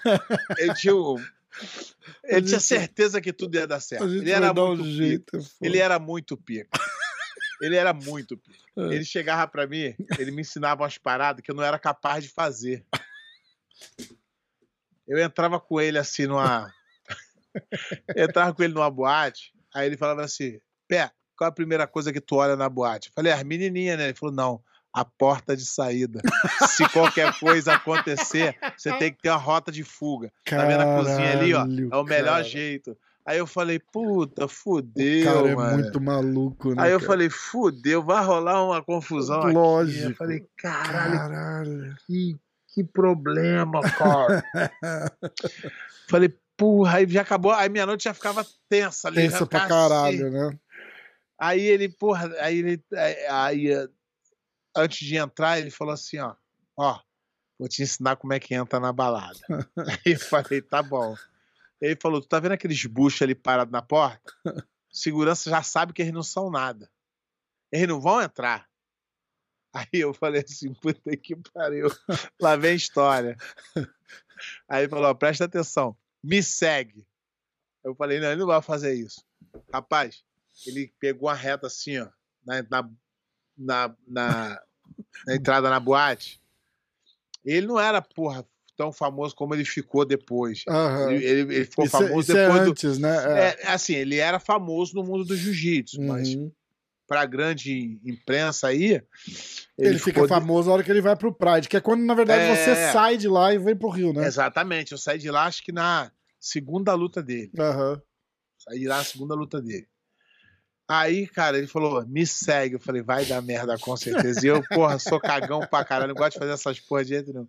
Ele tinha um. Ele tinha certeza que tudo ia dar certo. Ele era dar muito um jeito. é Ele era muito pica. Ele era muito pica. É. Ele chegava pra mim, ele me ensinava umas paradas que eu não era capaz de fazer. Eu entrava com ele assim numa. Eu entrava com ele numa boate, aí ele falava assim: Pé, qual é a primeira coisa que tu olha na boate? Eu falei, as menininhas, né? Ele falou: não, a porta de saída. Se qualquer coisa acontecer, você tem que ter uma rota de fuga. Tá vendo a cozinha ali, ó? Caralho, É o melhor cara. jeito. Aí eu falei, puta, O fudeu, cara é mano. muito maluco, né? Aí eu cara? falei, fudeu, vai rolar uma confusão aqui. Lógico. Eu falei, caralho, Caralho. que, que problema, cara. *laughs* falei, porra, aí já acabou, aí minha noite já ficava tensa ali. já Pensa pra caralho, né? Aí ele, porra, aí ele, aí, aí, antes de entrar, ele falou assim, ó, ó, vou te ensinar como é que entra na balada. *laughs* aí eu falei, tá bom. Ele falou, tu tá vendo aqueles buchos ali parados na porta? Segurança já sabe que eles não são nada. Eles não vão entrar. Aí eu falei assim, puta que pariu. Lá vem história. Aí ele falou, ó, presta atenção, me segue. Eu falei, não, ele não vai fazer isso. Rapaz, ele pegou a reta assim, ó, na, na, na, na- entrada na boate. Ele não era, porra, tão famoso como ele ficou depois. Aham. Ele, ele- ele ficou Isso, é- famoso isso é depois do. antes, né? É. É, assim, ele era famoso no mundo do jiu-jitsu, mas Uhum. pra grande imprensa aí. Ele, fica ficou de- famoso na hora que ele vai pro Pride, que é quando, na verdade, É. você sai de lá e vem pro Rio, né? Exatamente, eu saí de lá, acho que na segunda luta dele. Aham. Saí de lá na segunda luta dele. Aí, cara, ele falou, me segue. Eu falei, vai dar merda com certeza. E eu, porra, sou cagão pra caralho, não gosto de fazer essas porra de jeito nenhum.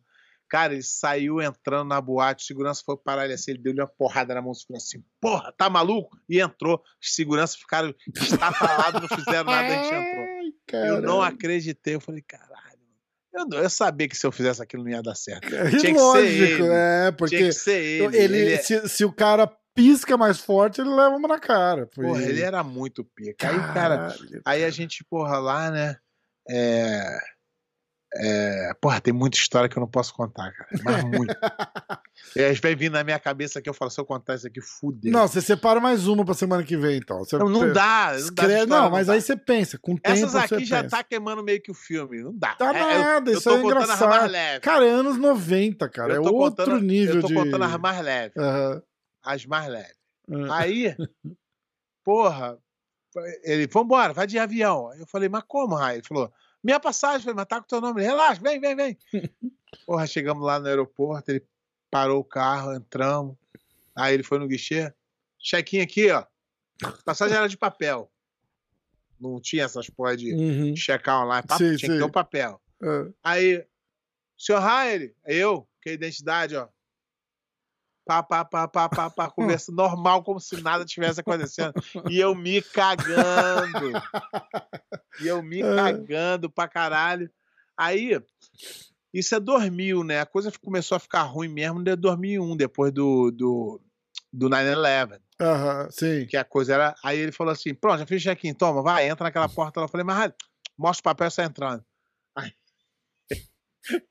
Cara, ele saiu entrando na boate, segurança foi parar ele assim, ele deu-lhe uma porrada na mão, segurança assim, porra, tá maluco? E entrou. Os seguranças ficaram estafalados, não fizeram nada, a gente entrou. Ai, Eu não acreditei, eu falei, caralho. Eu, não- eu sabia que se eu fizesse aquilo não ia dar certo. É Tinha que ser lógico, ele. é, Tinha porque que ser ele. ele, ele, é- se, se o cara pisca mais forte, ele leva uma na cara. Foi porra, ele era muito pica. Aí, cara, Caralho, Aí a gente, porra, lá, né? É, é, porra, tem muita história que eu não posso contar, cara. Mas muito. *laughs* aí vai vir na minha cabeça que eu falo, se eu contar isso aqui, fudeu. Não, você separa mais uma pra semana que vem, então. Você não, não dá. Não, dá escreve- história, não, mas dá. aí você pensa, com tempo Essas aqui já pensa. tá queimando meio que o filme. Não dá. Tá É, eu- nada, eu, isso tô é engraçado. Cara, é anos 90, cara. Eu É outro contando- nível eu tô de... contando as mais leves. Aham. As mais leves. aham. Aí, porra, ele, vambora, vai de avião. Eu falei, mas como, Rai? Ele falou, minha passagem. Eu falei, mas tá com teu nome. Ele, Relaxa, vem, vem, vem. *laughs* Porra, chegamos lá no aeroporto, ele parou o carro, entramos. Aí ele foi no guichê. Chequinho aqui, ó. Passagem era de papel. Não tinha essas porra de Uhum. checar online. Papo, Sim, tinha que sim. ter o papel. É. Aí, senhor Raeli, eu, que é a identidade, ó. Pá, pá, pá, pá, pá, pá, conversa normal, como se nada tivesse acontecendo. E eu me cagando. E eu me cagando pra caralho. Aí, isso é 2000, né? A coisa começou a ficar ruim mesmo em 2001, depois do, do, do 9-11 Aham, sim. que a coisa era. Aí ele falou assim: pronto, já fiz check-in, toma, vai, entra naquela porta lá. Eu falei, mas mostra o papel e sai entrando.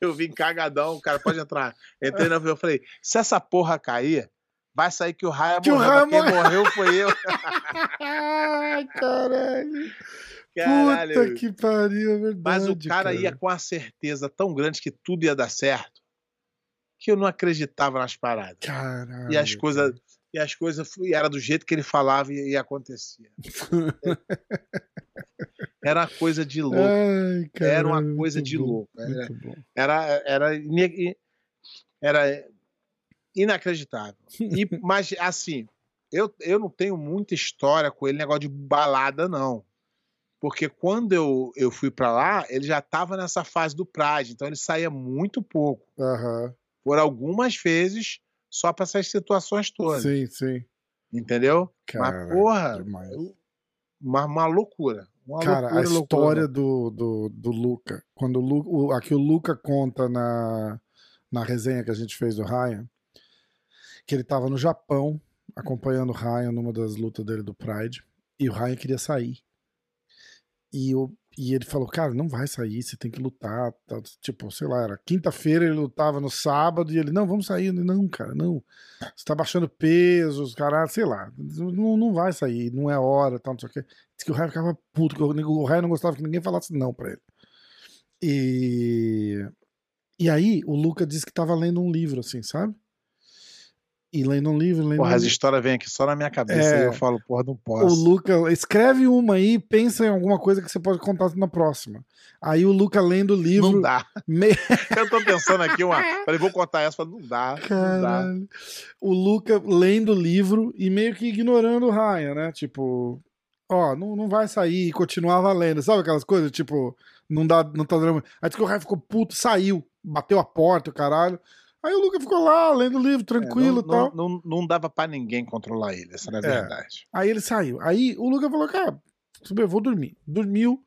Eu vim cagadão, o cara pode entrar. Entrei avião, eu falei: se essa porra cair, vai sair que o Raia Que morreu. Quem morreu. morreu foi eu. Ai, caralho. Caralho. Puta que pariu, é verdade. Mas o cara, ia com a certeza tão grande que tudo ia dar certo que eu não acreditava nas paradas. Caralho. E as coisas. E as coisas fui- era do jeito que ele falava e, e acontecia. *laughs* Era uma coisa de louco. Ai, caralho, era uma coisa de bom, louco. Era, era, era, ine- era inacreditável. E, *laughs* mas, assim, eu, eu não tenho muita história com ele, negócio de balada, não. Porque quando eu, eu fui pra lá, ele já tava nessa fase do Pride, então ele saía muito pouco. Aham. Por algumas vezes, só pra essas situações todas. Sim, sim. Entendeu? Cara, Mas, porra, demais. uma, uma loucura. Uma Cara, a loucura, história do, do, do Luca, quando o, o aqui o Luca conta na, na resenha que a gente fez do Ryan, que ele tava no Japão acompanhando o Ryan numa das lutas dele do Pride, e o Ryan queria sair. E, o, e ele falou, cara, não vai sair, você tem que lutar. Tá, tipo, sei lá, era quinta-feira, ele lutava no sábado, e ele, não, vamos sair. Ele, não, cara, não. Você tá baixando peso, os caras, sei lá, não, não vai sair, não é hora, tal, não sei o quê. Diz que o Ryan ficava puto, que o, o Ryan não gostava que ninguém falasse não pra ele. E, e aí, o Luca disse que tava lendo um livro, assim, sabe? E lendo um livro, lendo Porra, um as histórias vêm aqui só na minha cabeça É. e eu falo, porra, não O posso. Luca, escreve uma aí, pensa em alguma coisa que você pode contar na próxima. Aí o Luca lendo o livro. Não dá. me- *laughs* Eu tô pensando aqui, uma. Falei, vou contar essa, falei, não dá. Não dá. Caralho. O Luca lendo o livro e meio que ignorando o Ryan, né? Tipo, ó, não, não vai sair e continuava lendo. Sabe aquelas coisas? Tipo, não dá, não tá dando. Aí que o Ryan ficou puto, saiu, bateu a porta, o caralho. Aí o Luca ficou lá, lendo o livro, É, tranquilo e não, tal. não, não, não dava pra ninguém controlar ele, essa era a É. verdade. Aí ele saiu. Aí o Luca falou, cara, eu vou dormir. Dormiu.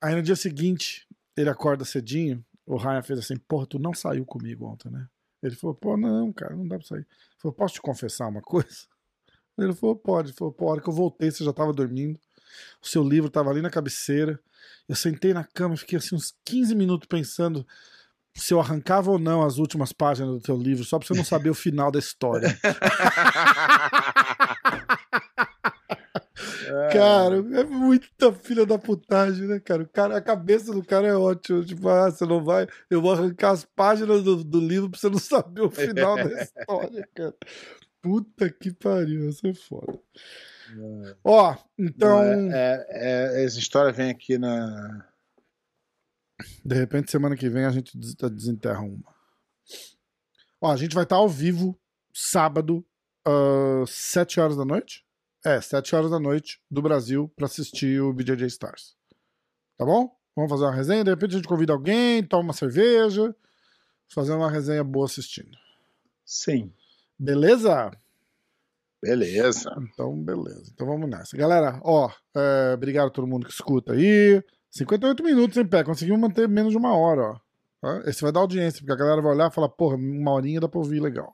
Aí no dia seguinte, ele acorda cedinho. O Ryan fez assim, porra, tu não saiu comigo ontem, né? Ele falou, pô, não, cara, não dá pra sair. Ele falou, posso te confessar uma coisa? Ele falou, pode. Ele falou, pô, a hora que eu voltei, você já tava dormindo. O seu livro tava ali na cabeceira. Eu sentei na cama e fiquei assim uns 15 minutos pensando se eu arrancava ou não as últimas páginas do teu livro, só pra você não saber o final da história. *laughs* Cara, é muita filha da putagem, né, cara? O cara? A cabeça do cara é ótima. Tipo, ah, você não vai. Eu vou arrancar as páginas do, do livro pra você não saber o final da *laughs* história, cara. Puta que pariu, isso é foda. Ó, então. Não, é, é- é- essa história vem aqui na. De repente, semana que vem a gente des- desenterra uma. Ó, a gente vai estar ao vivo sábado, às 7 horas da noite. É, 7 horas da noite do Brasil pra assistir o BJJ Stars. Tá bom? Vamos fazer uma resenha. De repente a gente convida alguém, toma uma cerveja, fazer uma resenha boa assistindo. Sim. Beleza? Beleza. Então, beleza. Então vamos nessa. Galera, ó, é, obrigado a todo mundo que escuta aí. 58 minutos em pé, conseguimos manter menos de uma hora, ó. Esse vai dar audiência, porque a galera vai olhar e falar, porra, uma horinha dá pra ouvir legal.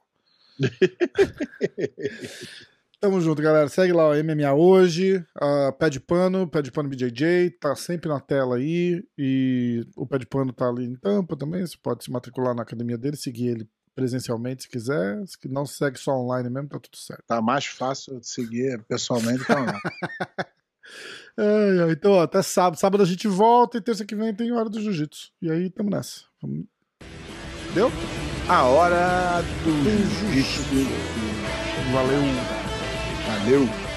*laughs* Tamo junto, galera. Segue lá o MMA hoje, uh, Pé de Pano, Pé de Pano BJJ, tá sempre na tela aí. E o Pé de Pano tá ali em Tampa também. Você pode se matricular na academia dele, seguir ele presencialmente se quiser. Se não segue só online mesmo, tá tudo certo. Tá mais fácil de seguir pessoalmente que. *laughs* Ai, ai, então, ó, até sábado. Sábado a gente volta e terça que vem tem hora do jiu-jitsu. E aí, tamo nessa. Deu? A hora do jiu-jitsu. Valeu. Valeu.